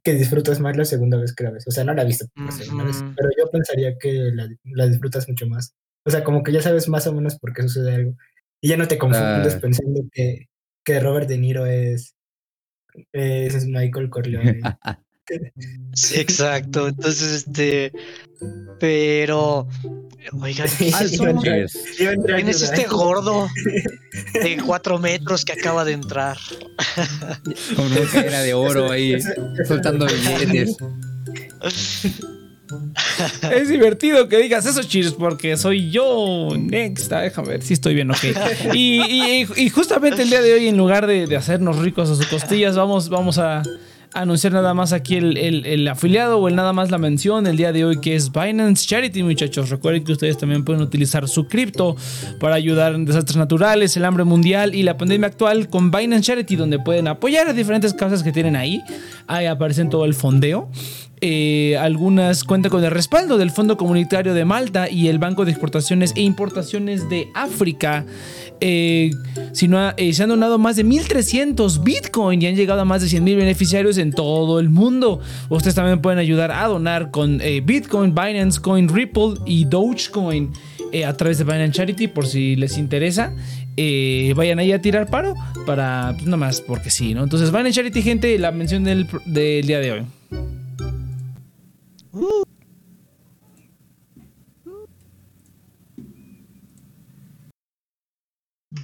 Speaker 4: que disfrutas más la segunda vez que la ves. O sea, no la he visto por segunda vez, pero yo pensaría que la, la disfrutas mucho más. O sea, como que ya sabes más o menos por qué sucede algo. Y ya no te confundes
Speaker 2: Claro.
Speaker 4: pensando que, que Robert De Niro es, es Michael Corleone.
Speaker 3: Sí, exacto. Entonces, este, pero, oigan, ¿qué ¿Quién es este gordo de cuatro metros que acaba de entrar?
Speaker 2: Con una cadena de oro ahí, soltando billetes.
Speaker 5: Es divertido que digas eso, Cheers, porque soy yo. Next, Ah, déjame ver si estoy bien, ok. Y, y- y justamente el día de hoy, en lugar de, de hacernos ricos a sus costillas, vamos, vamos a anunciar nada más aquí el, el- afiliado o el nada más la mención el día de hoy, que es Binance Charity, muchachos. Recuerden que ustedes también pueden utilizar su cripto para ayudar en desastres naturales, el hambre mundial y la pandemia actual con Binance Charity, donde pueden apoyar a diferentes causas que tienen ahí. Ahí aparecen todo el fondeo. Eh, algunas cuentan con el respaldo del Fondo Comunitario de Malta y el Banco de Exportaciones e Importaciones de África. Eh, eh, se han donado más de 1.300 Bitcoin y han llegado a más de 100.000 beneficiarios en todo el mundo. Ustedes también pueden ayudar a donar con eh, Bitcoin, Binance Coin, Ripple y Dogecoin eh, a través de Binance Charity por si les interesa. Vayan ahí a tirar paro para, pues nada más porque sí, ¿no? Entonces, Binance Charity, gente, la mención del, del día de hoy.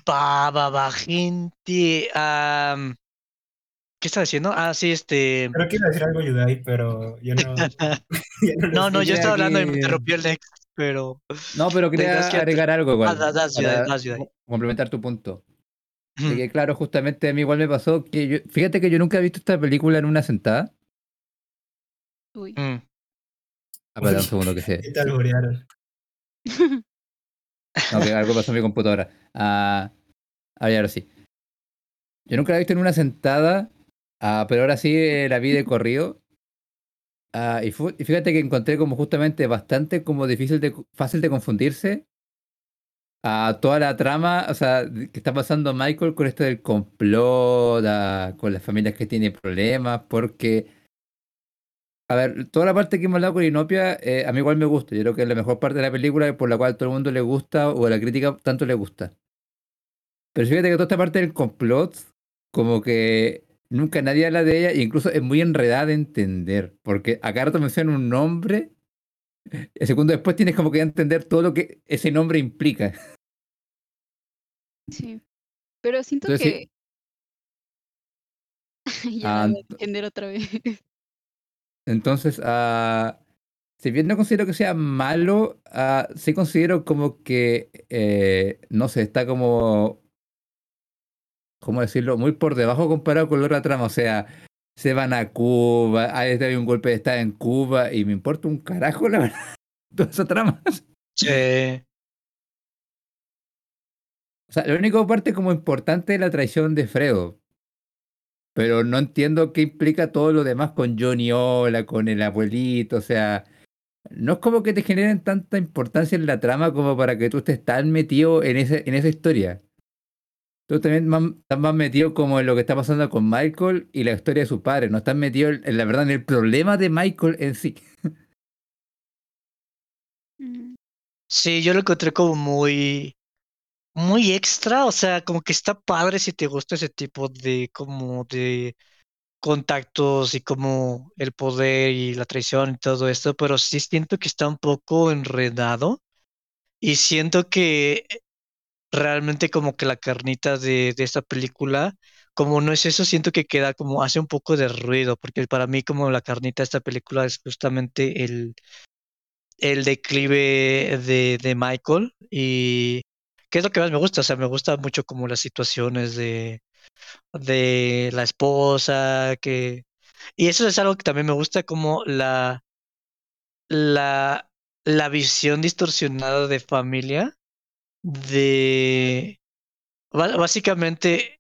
Speaker 3: Va, gente. am, ¿qué estaba diciendo? Ah, sí, este.
Speaker 4: Creo que iba a decir algo Yudai, pero yo no. yo no
Speaker 3: No, yo estaba
Speaker 2: aquí-
Speaker 3: hablando y me interrumpió el Next, pero.
Speaker 2: No, pero quería
Speaker 3: que-
Speaker 2: agregar algo igual.
Speaker 3: Ah, das, das,
Speaker 2: para
Speaker 3: Yudai, das, Yudai.
Speaker 2: complementar tu punto. Que, claro, justamente a mí igual me pasó que yo, fíjate que yo nunca he visto esta película en una sentada.
Speaker 1: Uy.
Speaker 3: Mm.
Speaker 2: Ah, espera un segundo que se.
Speaker 4: ¿Qué tal?
Speaker 2: No, que algo pasó en mi computadora. Ah, ah, ya, ahora sí. Yo nunca la he visto en una sentada, ah, pero ahora sí eh, la vi de corrido. Ah, y, y fíjate que encontré como justamente bastante como difícil de, fácil de confundirse a toda la trama, o sea, que está pasando Michael con esto del complot, ah, con las familias que tienen problemas, porque, a ver, toda la parte que hemos hablado con Inopia, eh, a mí igual me gusta, yo creo que es la mejor parte de la película por la cual todo el mundo le gusta o a la crítica tanto le gusta. Pero fíjate que toda esta parte del complot, como que nunca nadie habla de ella e incluso es muy enredada de entender, porque a cada rato menciona un nombre, el segundo después tienes como que entender todo lo que ese nombre implica.
Speaker 1: Sí. Pero siento
Speaker 2: Entonces,
Speaker 1: que.
Speaker 2: sí.
Speaker 1: ya
Speaker 2: Ah,
Speaker 1: la voy a entender otra vez.
Speaker 2: Entonces, ah, si bien no considero que sea malo, ah, sí considero como que, eh, no sé, está como, ¿cómo decirlo? Muy por debajo comparado con la otra trama. O sea, se van a Cuba, hay hay un golpe de Estado en Cuba y me importa un carajo la verdad, toda esa trama.
Speaker 3: Sí.
Speaker 2: O sea, la única parte como importante es la traición de Fredo. Pero no entiendo qué implica todo lo demás con Johnny Ola, con el abuelito. O sea, no es como que te generen tanta importancia en la trama como para que tú estés tan metido en, ese, en esa historia. Tú también más- estás más metido como en lo que está pasando con Michael y la historia de su padre. No estás metido en, en la verdad en el problema de Michael en sí.
Speaker 1: Mm,
Speaker 3: Sí, yo lo encontré como muy, muy extra, o sea, como que está padre si te gusta ese tipo de, como de contactos y como el poder y la traición y todo esto, pero sí siento que está un poco enredado y siento que realmente como que la carnita de, de esta película como no es eso, siento que queda como hace un poco de ruido, porque para mí como la carnita de esta película es justamente el, el declive de, de Michael y qué es lo que más me gusta, o sea, me gusta mucho como las situaciones de, de la esposa, que... Y eso es algo que también me gusta como la, la, la visión distorsionada de familia, de... Básicamente,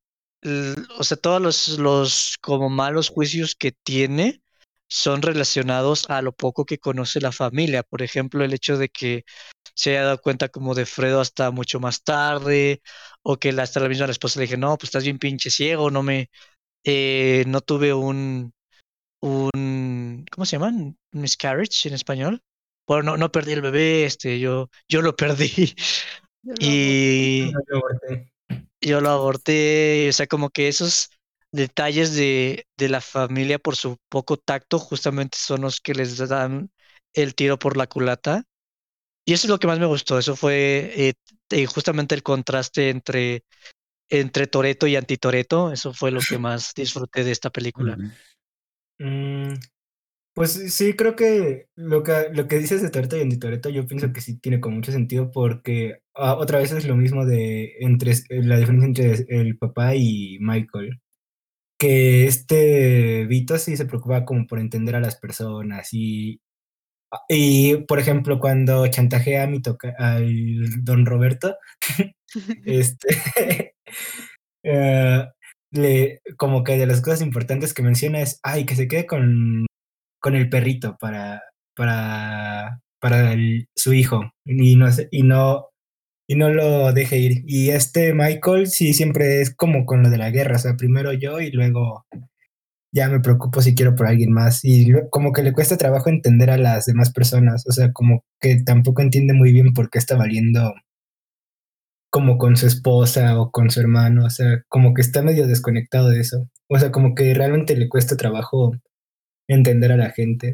Speaker 3: o sea, todos los, los como malos juicios que tiene son relacionados a lo poco que conoce la familia. Por ejemplo, el hecho de que se haya dado cuenta como de Fredo hasta mucho más tarde, o que hasta la misma la esposa le dije, no, pues estás bien pinche ciego, no me, eh, no tuve un, un, ¿cómo se llaman? Miscarriage en español. Bueno, no, no perdí el bebé, este, yo, yo lo perdí
Speaker 1: Yo
Speaker 3: y
Speaker 4: No lo aborté.
Speaker 3: yo lo aborté, o sea, como que esos detalles de, de la familia por su poco tacto justamente son los que les dan el tiro por la culata. Y eso es lo que más me gustó, eso fue eh, eh, justamente el contraste entre, entre Toreto y Antitoreto, eso fue lo que más disfruté de esta película.
Speaker 4: Mm, pues sí, creo que lo que, lo que dices de Toretto y Antitoretto, yo pienso que sí tiene como mucho sentido porque ah, otra vez es lo mismo de entre la diferencia entre el papá y Michael. Que este Vito sí se preocupa como por entender a las personas y, y por ejemplo, cuando chantajea a mi toca al don Roberto, este eh, le, como que de las cosas importantes que menciona es, ay, que se quede con, con el perrito para, para, para su hijo y no, y, no, y no lo deje ir. Y este Michael sí siempre es como con lo de la guerra, o sea, primero yo y luego ya me preocupo si quiero por alguien más. Y como que le cuesta trabajo entender a las demás personas, o sea, como que tampoco entiende muy bien por qué está valiendo como con su esposa o con su hermano, o sea, como que está medio desconectado de eso. O sea, como que realmente le cuesta trabajo entender a la gente.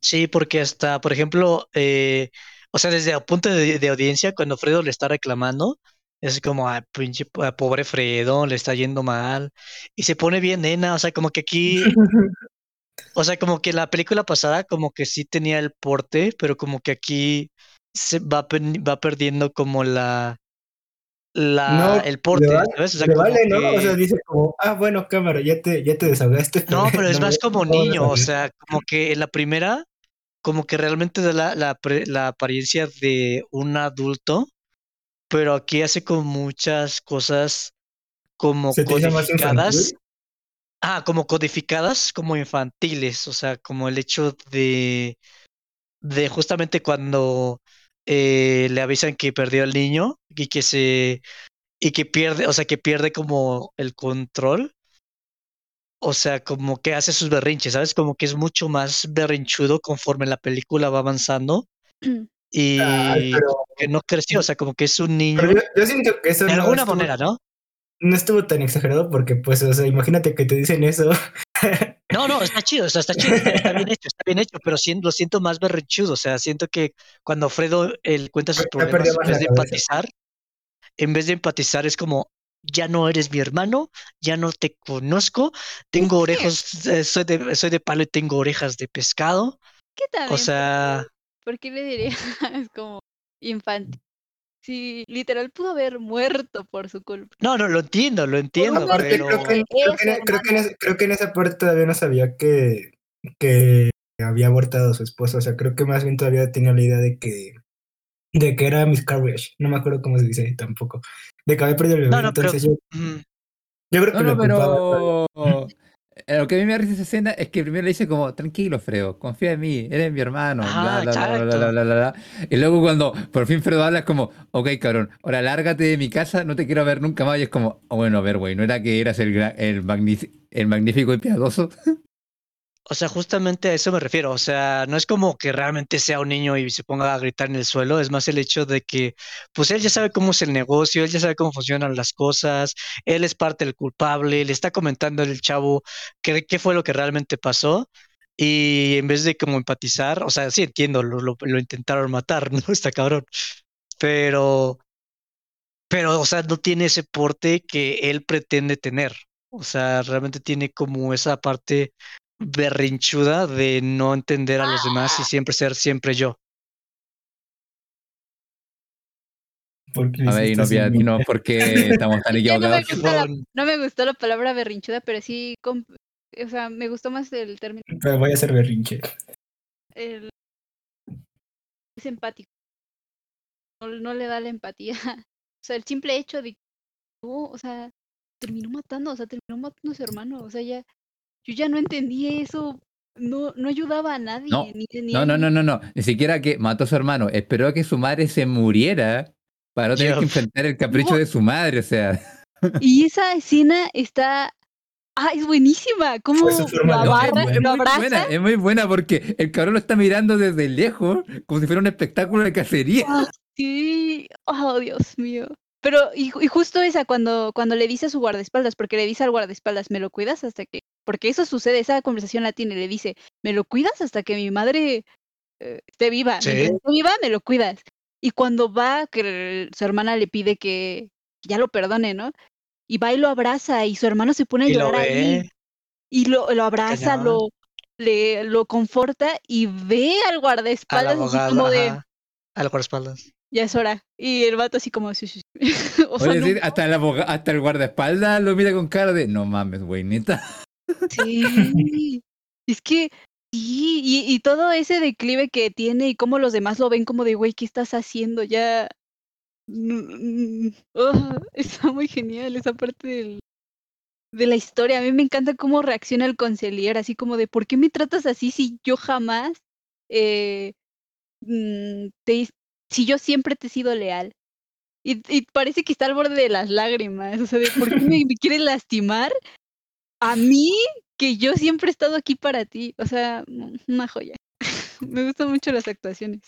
Speaker 3: Sí, porque hasta, por ejemplo, eh, o sea, desde el punto de, de audiencia, cuando Fredo le está reclamando, es como, ah, pinche, ah, pobre Fredo, le está yendo mal, y se pone bien nena, o sea, como que aquí, o sea, como que la película pasada, como que sí tenía el porte, pero como que aquí se va, va perdiendo como la, la,
Speaker 4: No,
Speaker 3: el porte,
Speaker 4: le vale,
Speaker 3: ¿sabes? O sea,
Speaker 4: le
Speaker 3: como
Speaker 4: vale, ¿no? O sea, dice como, ah, bueno, cámara, ya te, ya te desahogaste.
Speaker 3: No, pero es
Speaker 4: no
Speaker 3: más como
Speaker 4: no
Speaker 3: niño, o
Speaker 4: desahogué".
Speaker 3: sea, como que en la primera, como que realmente da la, la, pre- la apariencia de un adulto, pero aquí hace con muchas cosas como
Speaker 4: ¿Se te hizo más
Speaker 3: codificadas. Ah, como codificadas, como infantiles, o sea, como el hecho de, de justamente cuando eh, le avisan que perdió al niño y que se, y que pierde, o sea, que pierde como el control. O sea, como que hace sus berrinches, ¿sabes? Como que es mucho más berrinchudo conforme la película va avanzando y
Speaker 4: Ay, pero,
Speaker 3: como que no creció, o sea, como que es un niño
Speaker 4: pero yo, yo siento que eso
Speaker 3: de
Speaker 4: no
Speaker 3: alguna manera, ¿no?
Speaker 4: No estuvo tan exagerado porque, pues, o sea, imagínate que te dicen eso.
Speaker 3: No, no, está chido, o sea, está chido, está, bien hecho, está bien hecho, pero siento, lo siento más berrinchudo, o sea, siento que cuando Fredo él cuenta sus problemas, en vez de empatizar, en vez de empatizar es como, ya no eres mi hermano, ya no te conozco, tengo orejas, eh, soy de, soy de palo y tengo orejas de pescado,
Speaker 1: ¿Qué también?
Speaker 3: o sea,
Speaker 1: ¿Por qué le diría? Es como infantil. Sí, literal pudo haber muerto por su culpa.
Speaker 3: no, no, lo entiendo, lo entiendo,
Speaker 4: Aparte,
Speaker 3: pero...
Speaker 4: creo que, creo, que,
Speaker 1: Eso,
Speaker 4: creo, que en ese- creo que en esa parte todavía no sabía que, que había abortado a su esposa. O sea, creo que más bien todavía tenía la idea de que, de que era miscarriage. No me acuerdo cómo se dice ahí tampoco. De que había perdido el bebé.
Speaker 3: No, no, pero-
Speaker 4: Entonces yo, yo creo que
Speaker 2: No, no,
Speaker 4: lo culpaba.
Speaker 2: pero. eh, Lo que a mí me da risa esa escena es que primero le dice como, tranquilo, Fredo, confía en mí, eres mi hermano, bla, bla, bla, bla. Y luego cuando por fin Fredo habla es como, ok, cabrón, ahora lárgate de mi casa, no te quiero ver nunca más. Y es como, "Ah, bueno, a ver, güey, ¿no era que eras el, el, el magnífico y piadoso?
Speaker 3: O sea, justamente a eso me refiero. O sea, no es como que realmente sea un niño y se ponga a gritar en el suelo. Es más el hecho de que, pues él ya sabe cómo es el negocio, él ya sabe cómo funcionan las cosas, él es parte del culpable, le está comentando el chavo qué, fue lo que realmente pasó. Y en vez de como empatizar, o sea, sí entiendo, lo, lo intentaron matar, ¿no? Está cabrón. Pero, pero, o sea, no tiene ese porte que él pretende tener. O sea, realmente tiene como esa parte berrinchuda de no entender a los demás y siempre ser siempre yo.
Speaker 4: Porque
Speaker 2: A ver,
Speaker 4: hiciste
Speaker 2: Inopia,
Speaker 4: así,
Speaker 2: dinos por qué estamos tan
Speaker 1: Ya no me
Speaker 2: equivocados.
Speaker 1: gusta la- No me gustó la palabra berrinchuda, pero sí, o sea, me gustó más el término.
Speaker 4: Pero voy a hacer berrinche.
Speaker 1: el- es empático. No, no le da la empatía. O sea, el simple hecho de no, o sea, terminó matando, o sea, terminó matando a su hermano. O sea, ya, yo ya no entendía eso. No, no ayudaba a nadie.
Speaker 2: No,
Speaker 1: ni, ni
Speaker 2: No,
Speaker 1: a
Speaker 2: no, no, no, no. Ni siquiera que mató a su hermano. Esperó a que su madre se muriera para no tener que enfrentar el capricho
Speaker 1: No.
Speaker 2: de su madre. O sea,
Speaker 1: Y esa escena está. ¡Ah, es buenísima! ¿Cómo lo,
Speaker 2: No, es,
Speaker 1: lo
Speaker 2: muy
Speaker 1: abraza?
Speaker 2: buena, es muy buena porque el cabrón lo está mirando desde lejos como si fuera un espectáculo de cacería.
Speaker 1: Ah, sí, oh Dios mío. Pero, y, y justo esa, cuando, cuando le dice a su guardaespaldas, porque le dice al guardaespaldas, ¿me lo cuidas hasta que? Porque eso sucede, esa conversación la tiene, le dice, ¿me lo cuidas hasta que mi madre eh, esté viva?
Speaker 3: Sí.
Speaker 1: Esté viva, me lo cuidas. Y cuando va, que su hermana le pide que ya lo perdone, ¿no? Y va y lo abraza y su hermano se pone a
Speaker 3: lo
Speaker 1: llorar ahí. Y lo, lo abraza,
Speaker 3: cañón.
Speaker 1: lo, le, lo conforta y ve al
Speaker 3: Al
Speaker 1: guardaespaldas así
Speaker 3: abogado,
Speaker 1: como de,
Speaker 3: ajá, al guardaespaldas.
Speaker 1: ya es hora. Y el vato así como, sí, sí, sí. o sea,
Speaker 2: Oye,
Speaker 1: no
Speaker 2: sí, hasta, el aboga- hasta el guardaespaldas lo mira con cara de no mames, güey, neta.
Speaker 1: Sí, es que sí, y, y todo ese declive que tiene y cómo los demás lo ven como de, güey, ¿qué estás haciendo? Ya, mm, mm, ah, está muy genial esa parte del- de la historia. A mí me encanta cómo reacciona el conciliar, así como de, ¿por qué me tratas así si yo jamás, eh, mm, te, si yo siempre te he sido leal? Y, y parece que está al borde de las lágrimas, o sea, de, ¿por qué me, me quieres lastimar? A mí que yo siempre he estado aquí para ti. O sea, una joya. Me gustan mucho las actuaciones.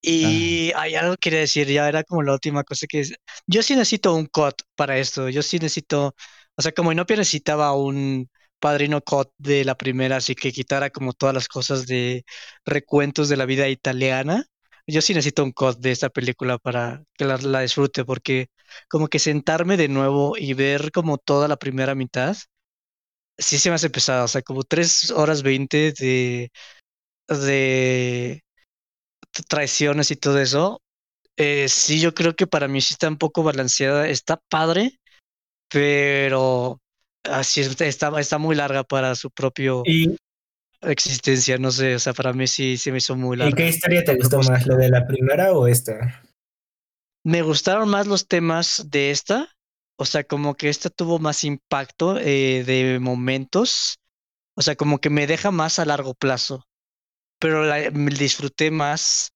Speaker 3: Y hay algo que quería decir, ya era como la última cosa que es. Yo sí necesito un COD para esto. Yo sí necesito. O sea, como Inopia necesitaba un padrino COD de la primera, así que quitara como todas las cosas de recuentos de la vida italiana. Yo sí necesito un COD de esta película para que la, disfrute, porque como que sentarme de nuevo y ver como toda la primera mitad, sí se me hace pesado. O sea, como 3 horas 20 de, de traiciones y todo eso. Eh, sí, yo creo que para mí sí está un poco balanceada. Está padre, pero así está, está, está muy larga para su propio
Speaker 4: ¿Y,
Speaker 3: existencia. No sé, o sea, para mí sí, sí me hizo muy
Speaker 4: ¿y
Speaker 3: larga.
Speaker 4: qué historia te gustó más, la de la primera o esta?
Speaker 3: Me gustaron más los temas de esta. O sea, como que esta tuvo más impacto eh, de momentos. O sea, como que me deja más a largo plazo. Pero la, me disfruté más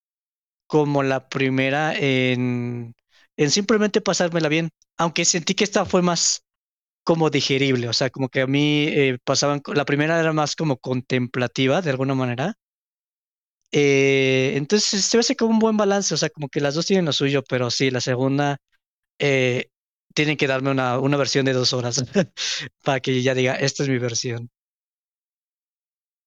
Speaker 3: como la primera en, en simplemente pasármela bien. Aunque sentí que esta fue más como digerible. O sea, como que a mí eh, pasaban. La primera era más como contemplativa de alguna manera. Eh, entonces se hace como un buen balance, o sea, como que las dos tienen lo suyo, pero sí, la segunda eh, tienen que darme una, una versión de dos horas para que ya diga, esta es mi versión.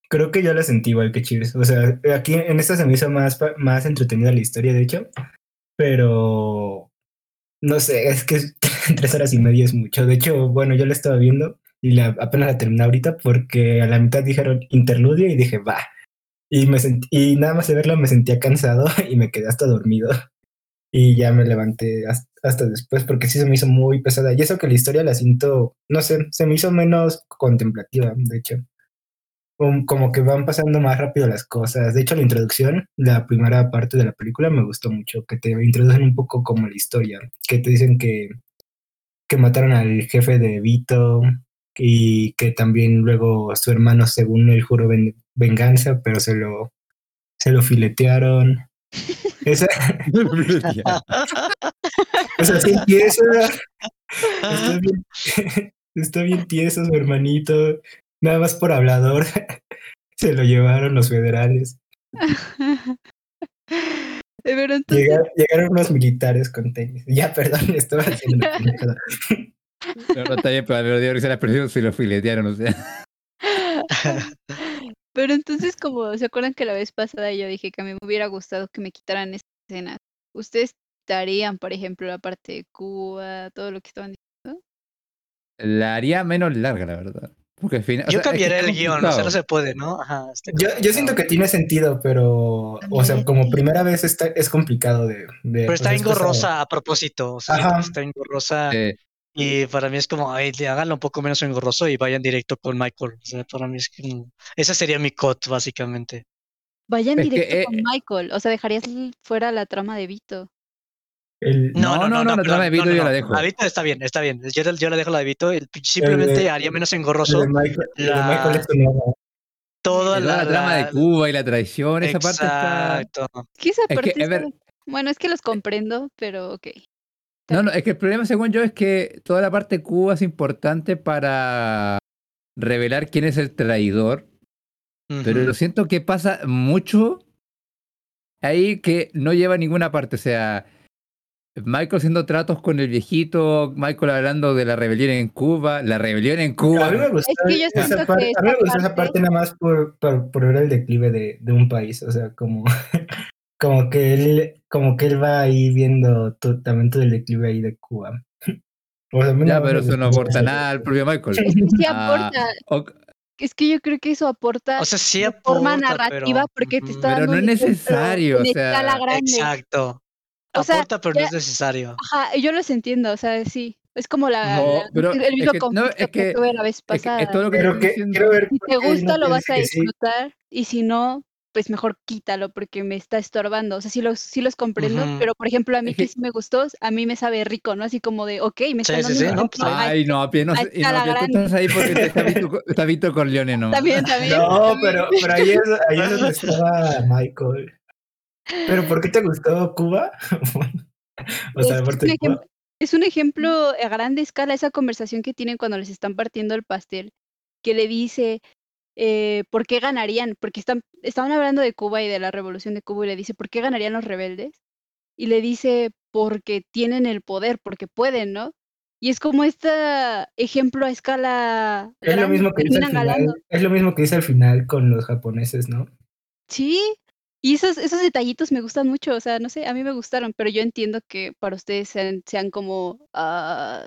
Speaker 4: Creo que yo la sentí igual que Cheers. O sea, aquí en esta se me hizo más, más entretenida la historia, de hecho. Pero no sé, es que tres horas y media es mucho. De hecho, bueno, yo la estaba viendo y la, apenas la terminé ahorita porque a la mitad dijeron interludio y dije, va. Y, y nada más de verla me sentía cansado y me quedé hasta dormido. Y ya me levanté hasta después porque sí se me hizo muy pesada. Y eso que la historia la siento, no sé, se me hizo menos contemplativa, de hecho como que van pasando más rápido las cosas. De hecho, la introducción, la primera parte de la película me gustó mucho, que te introducen un poco como la historia, que te dicen que, que mataron al jefe de Vito y que también luego su hermano, según él, juró ven- venganza, pero se lo, se lo filetearon. Esa, o sea, sí empieza, está bien, está bien tieso su hermanito, nada más por hablador. Se lo llevaron los federales.
Speaker 1: Pero entonces,
Speaker 4: Llega- llegaron unos militares con tenis. Ya, perdón, estaba haciendo una.
Speaker 2: No, no, está bien, pero me dio risa la expresión si lo filetearon, o sea.
Speaker 1: pero entonces como se acuerdan que la vez pasada yo dije que a mí me hubiera gustado que me quitaran esa escena ¿ustedes darían, por ejemplo, la parte de Cuba, todo lo que estaban diciendo?
Speaker 2: La haría menos larga, la verdad. Porque al final. o
Speaker 3: Yo
Speaker 2: sea,
Speaker 3: cambiaré el guion, o sea, no se puede, ¿no? Ajá,
Speaker 4: Yo, yo siento que tiene sentido, pero, o sea, como primera vez está, es complicado de... de
Speaker 3: Pero está
Speaker 4: pues,
Speaker 3: engorrosa a propósito, o sea,
Speaker 4: Ajá.
Speaker 3: está engorrosa
Speaker 2: Eh,
Speaker 3: y para mí es como, ay, le háganlo un poco menos engorroso y vayan directo con Michael. O sea, para mí es que mm, ese sería mi cut, básicamente.
Speaker 1: Vayan
Speaker 2: Es que,
Speaker 1: directo
Speaker 2: eh,
Speaker 1: con Michael, o sea, dejarías fuera la trama de Vito.
Speaker 4: El-
Speaker 2: No, no, no, la
Speaker 3: perdón,
Speaker 2: trama de Vito yo la dejo.
Speaker 3: A Vito está bien, está bien. Yo, yo la dejo la de Vito. el- Simplemente
Speaker 4: de-
Speaker 3: haría menos engorroso
Speaker 4: Michael,
Speaker 3: la-
Speaker 4: Michael
Speaker 3: toda la,
Speaker 2: la, trama
Speaker 3: la-
Speaker 2: de Cuba y la traición, esa parte está.
Speaker 3: Exacto.
Speaker 1: ¿Qué esa
Speaker 2: Es que,
Speaker 1: parte
Speaker 2: a ver-
Speaker 1: está- Bueno, es que los comprendo, pero ok.
Speaker 2: No, no, es que el problema, según yo, es que toda la parte de Cuba es importante para revelar quién es el traidor. Pero lo siento que pasa mucho ahí que no lleva a ninguna parte. O sea, Michael haciendo tratos con el viejito, Michael hablando de la rebelión en Cuba, la rebelión en
Speaker 4: A
Speaker 2: Cuba.
Speaker 4: mí me gustó,
Speaker 1: Es que yo
Speaker 4: esa
Speaker 1: siento
Speaker 4: parte,
Speaker 1: que
Speaker 4: a mí me
Speaker 1: esa
Speaker 4: gustó esa
Speaker 1: parte-
Speaker 4: nada más por, por, por ver el declive de, de un país, o sea, como, como que él, como que él va ahí viendo to- también todo el declive ahí de Cuba. O sea,
Speaker 2: Ya, pero eso no aporta nada al propio Michael.
Speaker 1: Es que sí
Speaker 2: Ah,
Speaker 1: aporta, es que yo creo que eso aporta
Speaker 3: O sea, sí
Speaker 1: de forma narrativa
Speaker 3: pero-
Speaker 1: porque te está
Speaker 2: Pero
Speaker 1: dando
Speaker 2: no es necesario,
Speaker 1: en
Speaker 2: o sea,
Speaker 1: escala grande.
Speaker 3: Exacto.
Speaker 1: O sea,
Speaker 3: aporta, pero
Speaker 1: ya-
Speaker 3: no es necesario.
Speaker 1: Ajá, yo los entiendo, o sea, sí. Es como la,
Speaker 2: No,
Speaker 1: la-
Speaker 2: pero
Speaker 1: el
Speaker 2: es
Speaker 1: mismo
Speaker 2: que- no, es
Speaker 1: que,
Speaker 2: que-
Speaker 1: tuve la vez
Speaker 2: es, que
Speaker 1: pasada.
Speaker 2: es todo lo que
Speaker 4: Pero que, quiero ver
Speaker 1: Si te gusta,
Speaker 4: no
Speaker 1: lo vas a
Speaker 4: que sí.
Speaker 1: disfrutar. Y si no, pues mejor quítalo porque me está estorbando. O sea, sí los, sí los comprendo,
Speaker 3: Ujú.
Speaker 1: pero por ejemplo, a mí
Speaker 2: Es
Speaker 1: que, sí me gustó, a mí me sabe rico, ¿no? Así como de, ok, me
Speaker 3: Sí,
Speaker 1: están
Speaker 3: sí,
Speaker 1: dando
Speaker 3: sí, no,
Speaker 1: ejemplo.
Speaker 3: pues,
Speaker 1: Ay,
Speaker 2: no, Pie, no,
Speaker 1: a
Speaker 2: y no,
Speaker 1: escala
Speaker 2: Pie, tú
Speaker 1: grande.
Speaker 2: estás ahí porque te está Vito, está Vito Corleone, ¿no?
Speaker 1: También, también.
Speaker 4: No,
Speaker 1: también.
Speaker 4: pero, pero ahí, es, ahí es donde estaba Michael. ¿Pero por qué te gustó Cuba? o sea,
Speaker 1: es
Speaker 4: de Cuba.
Speaker 1: Es un ejemplo a grande escala esa conversación que tienen cuando les están partiendo el pastel, que le dice, eh, ¿por qué ganarían? Porque están, estaban hablando de Cuba y de la revolución de Cuba y le dice, ¿por qué ganarían los rebeldes? Y le dice, porque tienen el poder, porque pueden, ¿no? Y es como este ejemplo a escala
Speaker 4: Es lo mismo que dice al final, es lo mismo que dice al final con los japoneses, ¿no?
Speaker 1: Sí, y esos, esos detallitos me gustan mucho, o sea, no sé, a mí me gustaron, pero yo entiendo que para ustedes sean, sean como, ah,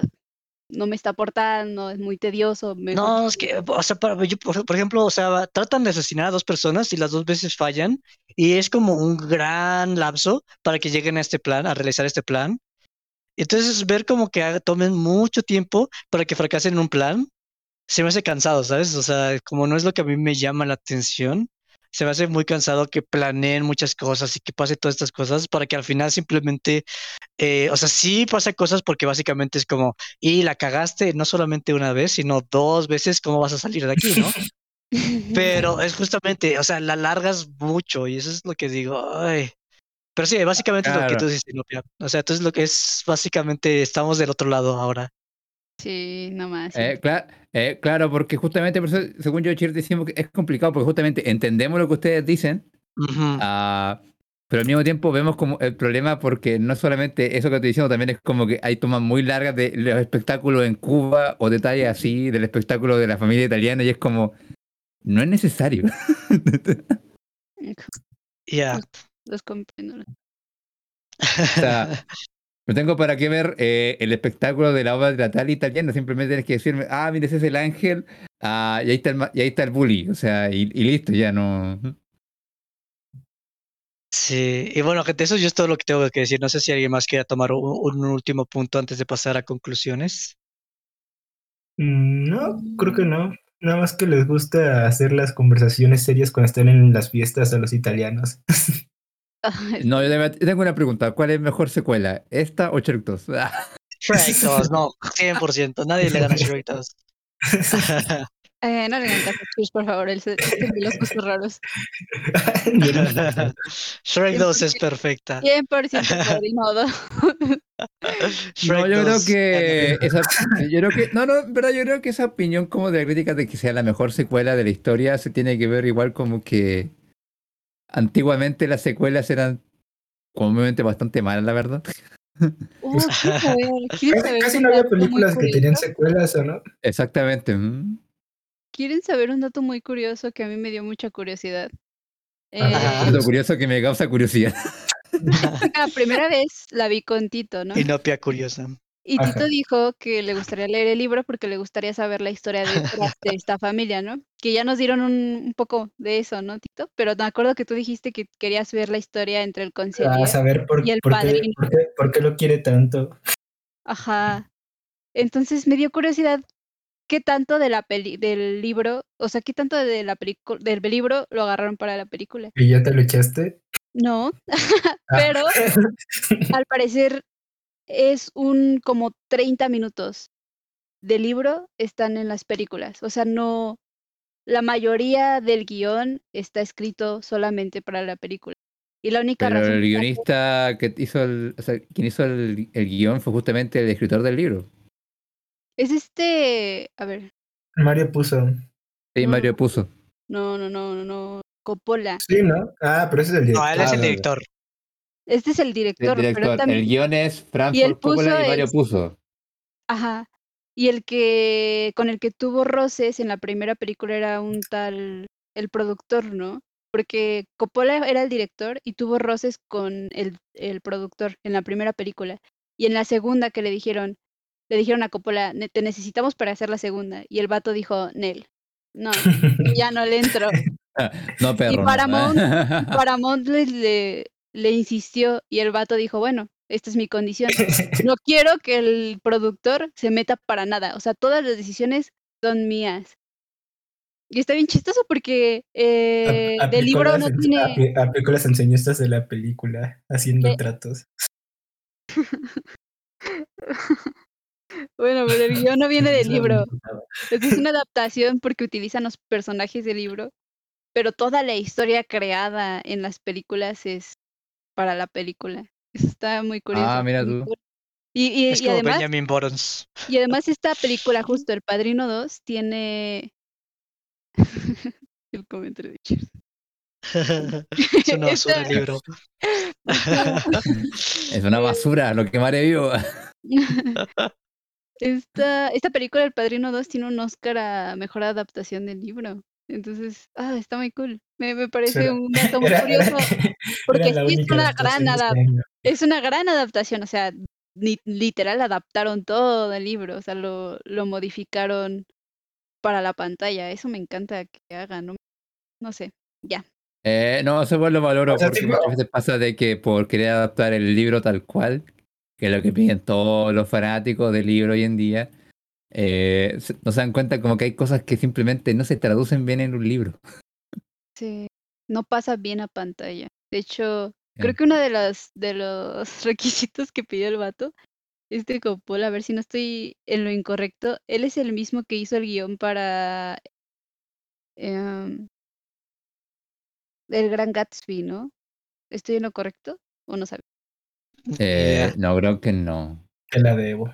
Speaker 1: no me está aportando, es muy tedioso. mejor
Speaker 3: No, es que, o sea, para- yo, por, por ejemplo, o sea, tratan de asesinar a dos personas y las dos veces fallan y es como un gran lapso para que lleguen a este plan, a realizar este plan. Entonces, ver como que haga- tomen mucho tiempo para que fracasen en un plan, se me hace cansado, ¿sabes? O sea, como no es lo que a mí me llama la atención, se me hace muy cansado que planeen muchas cosas y que pase todas estas cosas para que al final simplemente, eh, o sea, sí pasa cosas porque básicamente es como, y la cagaste no solamente una vez, sino dos veces, ¿cómo vas a salir de aquí, no? Pero es justamente, o sea, la largas mucho y eso es lo que digo, ay. Pero sí, básicamente es lo que
Speaker 2: Claro.
Speaker 3: tú dices. O sea, entonces lo que es básicamente estamos del otro lado ahora.
Speaker 1: Sí, nomás. sí.
Speaker 2: Eh, cla- eh, claro, porque justamente, por eso, según yo, Chir, decimos que es complicado, porque justamente entendemos lo que ustedes dicen,
Speaker 3: Ujú.
Speaker 2: ah, pero al mismo tiempo vemos como el problema porque no solamente eso que estoy diciendo, también es como que hay tomas muy largas de los espectáculos en Cuba o detalles así del espectáculo de la familia italiana y es como, no es necesario.
Speaker 3: Ya.
Speaker 1: Los comprendo.
Speaker 2: O sea, no tengo para qué ver eh, el espectáculo de la obra teatral italiana, simplemente tienes que decirme, ah, mira, ese es el ángel, ah, y, ahí está el, y ahí está el bully, o sea, y, y listo, ya no...
Speaker 3: Sí, y bueno, gente, eso yo es todo lo que tengo que decir. No sé si alguien más quiera tomar un, un último punto antes de pasar a conclusiones.
Speaker 4: Mm, No, creo que no. Nada más que les gusta hacer las conversaciones serias cuando están en las fiestas a los italianos.
Speaker 2: No, yo tengo una pregunta, ¿cuál es mejor secuela, esta o Shrek 2?
Speaker 3: Shrek 2, no, 100%. Nadie le gana a Shrek 2.
Speaker 1: Eh, no le hagan caso por favor, él se de los gustos raros.
Speaker 3: Shrek 2 es perfecta.
Speaker 1: 100% coordinado.
Speaker 2: No, yo creo
Speaker 3: 2,
Speaker 2: que esa, yo creo que no, no, verdad yo creo que esa opinión como de la crítica de que sea la mejor secuela de la historia se tiene que ver igual como que antiguamente las secuelas eran comúnmente bastante malas, la verdad.
Speaker 1: Oh, quiero
Speaker 4: Casi,
Speaker 1: saber
Speaker 4: casi no había películas que tenían secuelas, ¿o no?
Speaker 2: Exactamente. mm.
Speaker 1: ¿Quieren saber un dato muy curioso que a mí me dio mucha curiosidad? Eh.
Speaker 2: Lo curioso que me causa curiosidad.
Speaker 1: La primera vez la vi con Tito, ¿no?
Speaker 3: Inopia curiosa.
Speaker 1: Y
Speaker 4: Ajá.
Speaker 1: Tito dijo que le gustaría leer el libro porque le gustaría saber la historia de esta familia, ¿no? Que ya nos dieron un, un poco de eso, ¿no, Tito? Pero me acuerdo que tú dijiste que querías ver la historia entre el
Speaker 4: A
Speaker 1: conciliar.
Speaker 4: saber por,
Speaker 1: y el
Speaker 4: por qué,
Speaker 1: padrino.
Speaker 4: por, qué, por qué lo quiere tanto.
Speaker 1: Ajá. Entonces me dio curiosidad qué tanto de la peli del libro, o sea, qué tanto de la película del libro lo agarraron para la película.
Speaker 4: ¿Y ya te lo echaste?
Speaker 1: No,
Speaker 4: Ah.
Speaker 1: pero al parecer es un como 30 minutos del libro están en las películas. O sea, no, la mayoría del guion está escrito solamente para la película. Y la única
Speaker 2: Pero
Speaker 1: razón
Speaker 2: el guionista que hizo el, o sea, quien hizo el, el guion fue justamente el escritor del libro.
Speaker 1: es este, a ver,
Speaker 4: Mario puso.
Speaker 2: Sí,
Speaker 1: No.
Speaker 2: Mario puso.
Speaker 1: no, no, no, no, no, Coppola.
Speaker 4: Sí, ¿no? Ah, pero ese es el
Speaker 3: No,
Speaker 4: director.
Speaker 3: él es el director.
Speaker 1: Este es el
Speaker 2: El
Speaker 1: director, pero
Speaker 2: director.
Speaker 1: también,
Speaker 2: El guion es
Speaker 1: Y él
Speaker 2: Francis Coppola y Mario
Speaker 1: es-
Speaker 2: puso.
Speaker 1: ajá. Y el que con el que tuvo roces en la primera película era un tal el productor, ¿no? Porque Coppola era el director y tuvo roces con el, el productor en la primera película. Y en la segunda que le dijeron, le dijeron a Coppola, "Ne- te necesitamos para hacer la segunda. Y el vato dijo, Nel, no, ya no le entro.
Speaker 2: No, perro. no.
Speaker 1: Paramount- Paramount le, le, le insistió y el vato dijo, bueno, esta es mi condición. No quiero que el productor se meta para nada. O sea, todas las decisiones son mías. Y está bien chistoso porque eh, del libro no
Speaker 4: en-
Speaker 1: tiene...
Speaker 4: apli- Aplicó las enseñanzas de la película, haciendo
Speaker 1: Eh.
Speaker 4: tratos.
Speaker 1: Bueno, pero el guion no viene del libro. es una adaptación porque utilizan los personajes del libro, pero toda la historia creada en las películas es para la película. Eso está muy curioso.
Speaker 2: Ah, mira tú.
Speaker 1: Y, y-
Speaker 3: Es
Speaker 1: y
Speaker 3: como
Speaker 1: además,
Speaker 3: Benjamin Borons.
Speaker 1: y además esta película, justo El Padrino 2, tiene... el comentario de Cheers.
Speaker 3: es una basura el libro.
Speaker 2: Es una basura lo que Mario vio.
Speaker 1: Esta, esta película, El Padrino 2, tiene un Oscar a Mejor Adaptación del Libro. Entonces, ah, está muy cool. Me, me parece un dato muy curioso. porque sí es una
Speaker 4: adaptación
Speaker 1: gran
Speaker 4: este año.
Speaker 1: Es una gran adaptación, o sea, ni- literal adaptaron todo el libro, o sea, lo, lo modificaron para la pantalla. Eso me encanta que hagan, no, no sé, ya.
Speaker 2: Eh, no, eso igual lo valoro
Speaker 4: O sea,
Speaker 2: porque muchas veces pasa de que por querer adaptar el libro tal cual, que es lo que piden todos los fanáticos del libro hoy en día, eh, no se dan cuenta como que hay cosas que simplemente no se traducen bien en un libro.
Speaker 1: Sí, no pasa bien a pantalla. De hecho, creo
Speaker 2: Sí.
Speaker 1: que uno de los, de los requisitos que pidió el vato, este Coppola, a ver si no estoy en lo incorrecto, él es el mismo que hizo el guion para em, El Gran Gatsby, ¿no? ¿Estoy en lo correcto o no sabes?
Speaker 2: Eh. No, creo que no.
Speaker 4: Que la debo.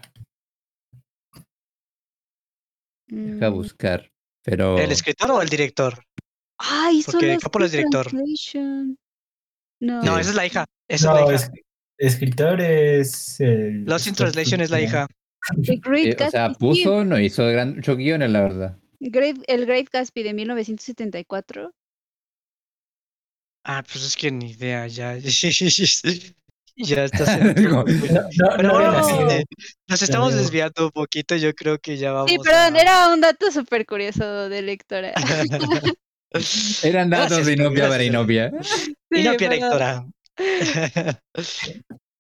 Speaker 2: Deja
Speaker 1: Mm,
Speaker 2: buscar. Pero
Speaker 3: ¿El escritor o el director?
Speaker 1: Ah, hizo
Speaker 3: Porque Coppola es director.
Speaker 1: No.
Speaker 3: No, esa es la hija. Esa
Speaker 4: No,
Speaker 3: es la
Speaker 4: es,
Speaker 3: hija.
Speaker 4: escritor es el.
Speaker 3: Lost in Translation es la hija.
Speaker 1: The Great
Speaker 2: eh, o sea, puso, no hizo gran, muchos guiones, la verdad.
Speaker 1: Great- el Great Gatsby de 1974.
Speaker 3: Ah, pues es que ni idea, ya. ya estás en...
Speaker 4: No, no,
Speaker 3: Pero
Speaker 4: no había
Speaker 1: No.
Speaker 4: nacido.
Speaker 3: nos estamos desviando un poquito, yo creo que ya vamos
Speaker 1: Sí, perdón,
Speaker 3: a...
Speaker 1: era un dato súper curioso de lectora.
Speaker 2: Eran datos
Speaker 3: Gracias,
Speaker 2: de Inopia para. Inopia.
Speaker 3: Pie
Speaker 1: perdón.
Speaker 3: lectora.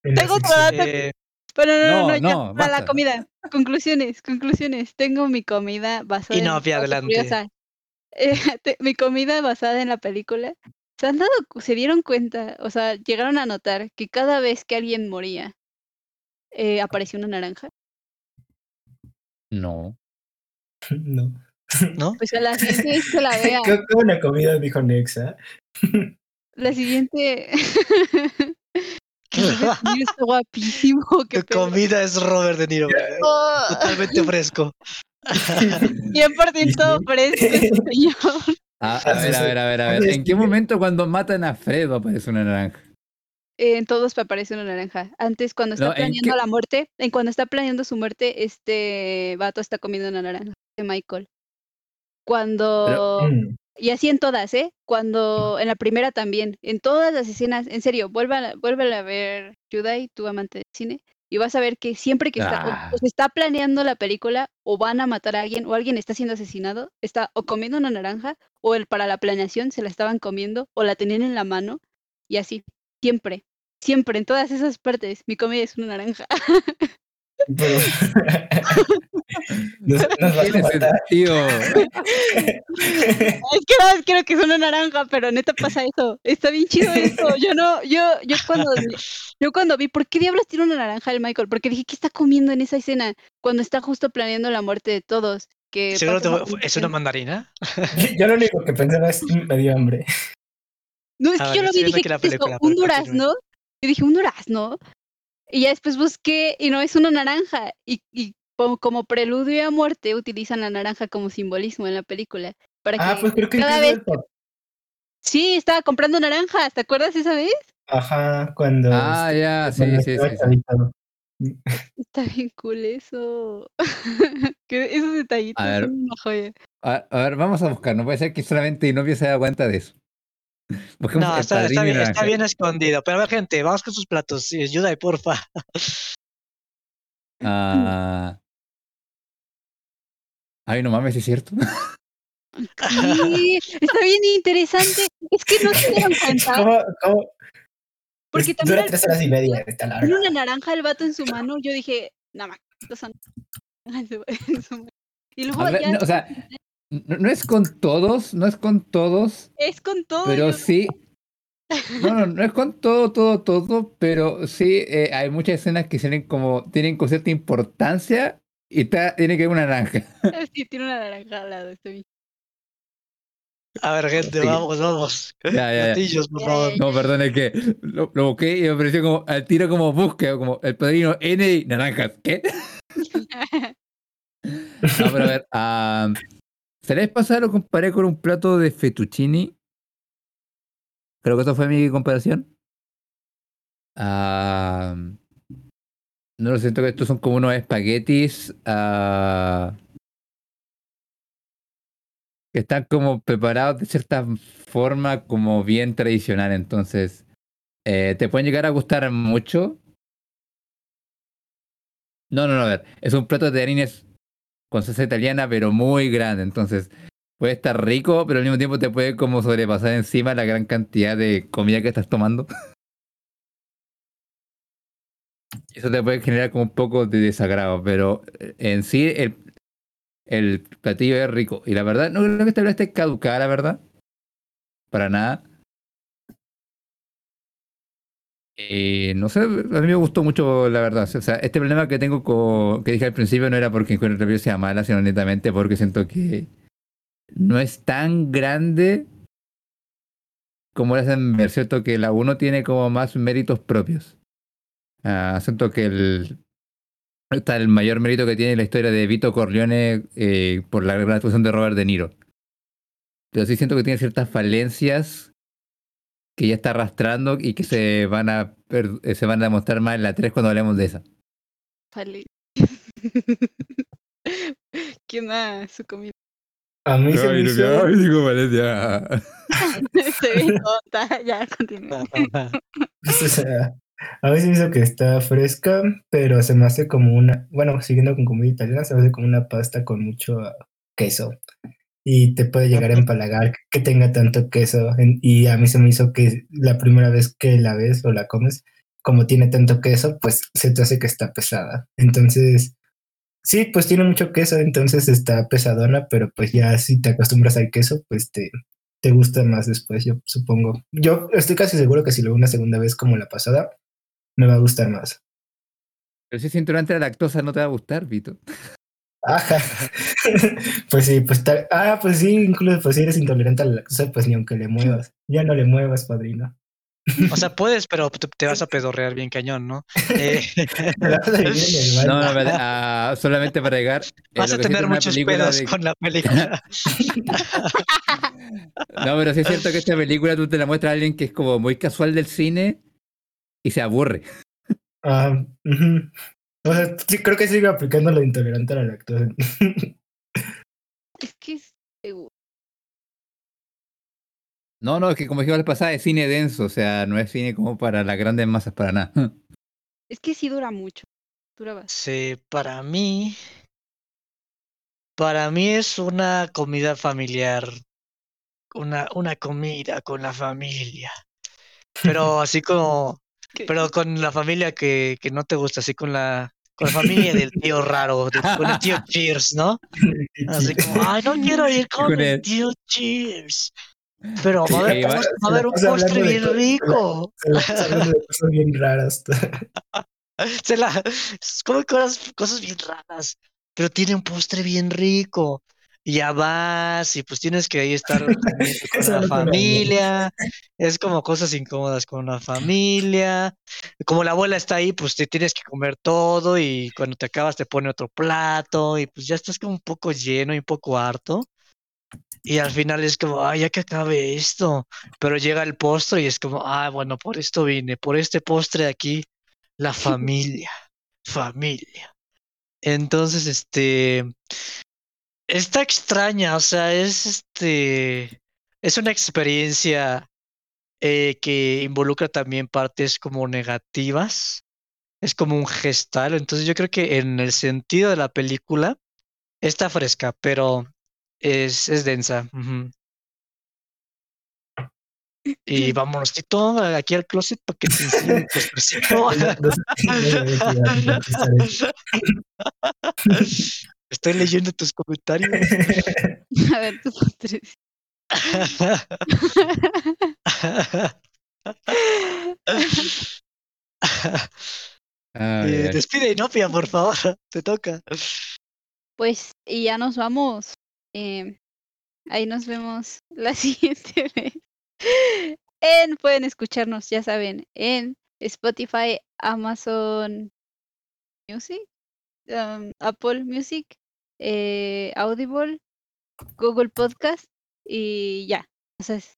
Speaker 1: Tengo otro dato.
Speaker 3: Eh,
Speaker 1: Pero no, no,
Speaker 2: No,
Speaker 1: no, para la comida. Conclusiones, conclusiones. Tengo mi comida basada en
Speaker 3: Inopia, adelante.
Speaker 1: Eh, te- mi comida basada en la película. ¿Se han dado, cu- se dieron cuenta, o sea, llegaron a notar que cada vez que alguien moría, eh, aparecía una naranja?
Speaker 2: No.
Speaker 4: No.
Speaker 3: ¿No?
Speaker 1: Pues a la siguiente vez que la vea,
Speaker 4: Qué qué buena comida, dijo Nexa.
Speaker 1: la siguiente... Está guapísimo, qué
Speaker 3: comida es Robert De Niro.
Speaker 1: Oh,
Speaker 3: Totalmente fresco.
Speaker 1: 100% fresco, ese señor.
Speaker 2: A ver, a ver, a ver, a ver. ¿En qué momento cuando matan a Fredo aparece una naranja?
Speaker 1: En todos aparece una naranja. Antes, cuando está
Speaker 2: No, ¿en
Speaker 1: planeando
Speaker 2: qué-
Speaker 1: la muerte, en cuando está planeando su muerte, este vato está comiendo una naranja de Michael. Cuando Y así en todas, ¿eh? Cuando en la primera también, en todas las escenas, en serio, vuelva, vuelve a ver Yudai, tu amante del cine, y vas a ver que siempre que está, o- o se está planeando la película, o van a matar a alguien, o alguien está siendo asesinado, está o comiendo una naranja, o el, para la planeación se la estaban comiendo, o la tenían en la mano, y así, siempre, siempre, en todas esas partes, mi comida es una naranja.
Speaker 4: Pero... nos, nos
Speaker 2: sentido.
Speaker 1: Es que nada más quiero que sea una naranja, pero neta pasa eso. Está bien chido eso. Yo no, yo, yo cuando vi- yo cuando vi, ¿por qué diablos tiene una naranja el Michael? Porque dije, ¿qué está comiendo en esa escena? Cuando está justo planeando la muerte de todos. Que
Speaker 3: Seguro te- ¿Es una mandarina?
Speaker 4: Yo lo único que pensaba es "Mm, me dio hambre.
Speaker 1: No, es
Speaker 3: Ah,
Speaker 1: que yo lo vi dije,
Speaker 3: aquí la
Speaker 1: ¿qué es
Speaker 3: película,
Speaker 1: Un durazno. Y dije, un durazno. Y ya después busqué y no es una naranja. Y, y como, como preludio a muerte utilizan la naranja como simbolismo en la película. Para
Speaker 4: Ah,
Speaker 1: que
Speaker 4: pues creo que
Speaker 1: cada vez... Sí, estaba comprando naranjas. ¿Te acuerdas esa vez?
Speaker 4: Ajá, cuando.
Speaker 2: Ah,
Speaker 4: este,
Speaker 2: ya, sí,
Speaker 4: cuando
Speaker 2: sí, sí.
Speaker 1: Está bien cool eso. esos detallitos
Speaker 2: A ver.
Speaker 1: son una joya.
Speaker 2: A, a ver, vamos a buscar. No puede ser que solamente Inopia se da cuenta de eso.
Speaker 3: No, está, bien, está bien escondido. Pero a ver, gente, vamos con sus platos. Sí, ayuda y porfa.
Speaker 2: Ah. Ay, no mames, ¿es cierto?
Speaker 1: Sí, está bien interesante. Es que no se dieron cuenta.
Speaker 4: ¿Cómo, cómo?
Speaker 1: Porque también
Speaker 4: dura tres horas y media, está
Speaker 1: Tiene
Speaker 4: larga.
Speaker 1: una naranja el vato en su mano. Yo dije, nada más, estos son naranjas en su- en su mano". Y luego
Speaker 2: ver,
Speaker 1: ya
Speaker 2: no, o sea, no, no es con todos, no es con todos,
Speaker 1: es con todo.
Speaker 2: pero sí. No, no, no es con todo, todo, todo, pero sí eh, hay muchas escenas que tienen como, tienen con cierta importancia y está, tiene que ver una naranja.
Speaker 1: Sí, tiene una naranja al lado. Bien.
Speaker 3: A ver, gente,
Speaker 2: Sí.
Speaker 3: vamos, vamos.
Speaker 2: Ya, ya,
Speaker 3: por favor.
Speaker 2: No, perdón, es que lo, lo busqué y me pareció como al tiro como búsqueda, como el padrino N y naranjas. ¿Qué? No, pero a ver, ah, ¿se les pasado lo comparé con un plato de fettuccini? Creo que esa fue mi comparación. Ah, no lo siento que estos son como unos espaguetis ah, que están como preparados de cierta forma como bien tradicional, entonces eh, te pueden llegar a gustar mucho. No, no, no, a ver, es un plato de harines con salsa italiana, pero muy grande. Entonces, puede estar rico, pero al mismo tiempo te puede como sobrepasar encima la gran cantidad de comida que estás tomando. Eso te puede generar como un poco de desagrado, pero eh, en sí el, el platillo es rico. Y la verdad, no creo que esta esté caducada, la verdad. Para nada. Y no sé, a mí me gustó mucho, la verdad. O sea, este problema que tengo con, que dije al principio no era porque encuentro película sea mala, sino netamente porque siento que no es tan grande como la hacen ver, ¿cierto? Que la 1 tiene como más méritos propios. Ah, siento que el, está el mayor mérito que tiene la historia de Vito Corleone eh, por la gran actuación de Robert De Niro. Pero sí siento que tiene ciertas falencias que ya está arrastrando y que se van a eh, se van a demostrar más en la 3 cuando hablemos de esa.
Speaker 1: Vale. ¿Quién da su comida?
Speaker 4: A mí se me hizo.
Speaker 2: digo Valencia.
Speaker 1: Se ve tonta. Ya, continúa.
Speaker 4: a mí se me hizo que está fresca, pero se me hace como una. Bueno, siguiendo con comida italiana, se me hace como una pasta con mucho queso. Y te puede llegar a empalagar que tenga tanto queso. y a mí se me hizo que la primera vez que la ves o la comes, como tiene tanto queso, pues se te hace que está pesada. Entonces, sí, pues tiene mucho queso, entonces está pesadona, pero pues ya si te acostumbras al queso, pues te, te gusta más después, yo supongo. Yo estoy casi seguro que si lo veo una segunda vez como la pasada, me va a gustar más.
Speaker 2: Pero si es intolerante a la lactosa no te va a gustar, Vito.
Speaker 4: Ajá. pues sí, pues tal. Ah, pues sí, incluso pues si eres intolerante a la lactosa, pues ni aunque le muevas. Ya no le muevas, padrino.
Speaker 3: O sea, puedes, pero te, vas a pedorrear bien cañón, ¿no? Eh.
Speaker 2: No, no, ah, solamente para llegar. eh,
Speaker 3: vas a tener muchos pedos
Speaker 2: de-
Speaker 3: con la película.
Speaker 2: No, pero sí es cierto que esta película tú te la muestras a alguien que es como muy casual del cine y se aburre.
Speaker 4: Ah, ujú. O sea, sí, creo que sigo aplicando lo intolerante a la lactosa.
Speaker 1: Es que es seguro.
Speaker 2: No, no, es que como dijimos la pasada, es cine denso, o sea, no es cine como para las grandes masas, para nada.
Speaker 1: Es que sí dura mucho. Dura bastante.
Speaker 3: Sí, para mí. Para mí es una comida familiar. Una, una comida con la familia. Pero así como.
Speaker 1: ¿Qué?
Speaker 3: Pero con la familia que, que no te gusta, así con la. Con la familia del tío raro, de- con el tío Cheers, ¿no? Así como, ay, no quiero ir con
Speaker 2: Con
Speaker 3: el tío Cheers. Pero va a haber,
Speaker 2: va-
Speaker 3: va a haber un postre bien rico.
Speaker 4: Se la de cosas bien raras.
Speaker 3: Se la, come cosas, cosas bien raras, pero tiene un postre bien rico. Ya vas, y pues tienes que ahí estar con la familia. Es como cosas incómodas con la familia. Como la abuela está ahí, pues te tienes que comer todo y cuando te acabas te pone otro plato y pues ya estás como un poco lleno y un poco harto. Y al final es como, ay, ya que acabe esto. Pero llega el postre y es como, ah, bueno, por esto vine, por este postre de aquí, la familia, familia. Entonces, este, está extraña, o sea, es este, es una experiencia eh, que involucra también partes como negativas. Es como un gestal, entonces yo creo que en el sentido de la película está fresca, pero es, es densa. Y vámonos, Tito, aquí al closet para que te enseñe Estoy leyendo tus comentarios.
Speaker 1: A ver, tu postre.
Speaker 2: A
Speaker 3: Eh, despide Inopia, por favor. Te toca.
Speaker 1: Pues, y ya nos vamos. Em, ahí nos vemos la siguiente vez. En, pueden escucharnos, ya saben, en Spotify, Amazon Music, um, Apple Music, eh, Audible, Google Podcast y ya. Entonces,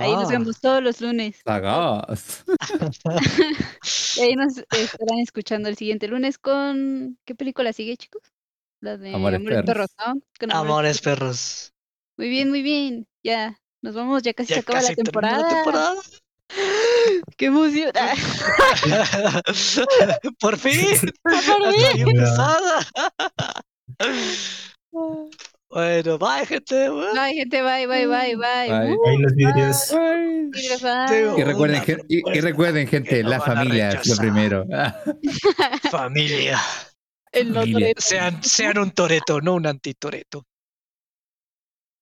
Speaker 1: ahí nos vemos todos los lunes.
Speaker 2: Sagaz.
Speaker 1: Y ahí nos estarán escuchando el siguiente lunes con... ¿Qué película sigue, chicos? La de
Speaker 2: Amores
Speaker 1: Amores, Perros,
Speaker 2: Perros.
Speaker 1: ¿no? Con
Speaker 3: Amores perros.
Speaker 1: Muy bien, muy bien. Ya, nos vamos, ya casi
Speaker 3: Ya
Speaker 1: se acaba
Speaker 3: casi
Speaker 1: la temporada.
Speaker 3: la temporada.
Speaker 1: ¡Qué emoción!
Speaker 3: Por fin.
Speaker 1: Por fin.
Speaker 3: Bueno, bye, gente.
Speaker 1: Bye, gente, bye, bye, bye, bye.
Speaker 2: Bye.
Speaker 1: Uh,
Speaker 4: los vidrios.
Speaker 3: Tengo
Speaker 1: bye.
Speaker 2: Y recuerden, y, recuerden, gente,
Speaker 3: no
Speaker 2: la familia es lo primero.
Speaker 3: Familia.
Speaker 1: El
Speaker 2: Familia.
Speaker 3: Sean, sean un toreto, no un antitoreto.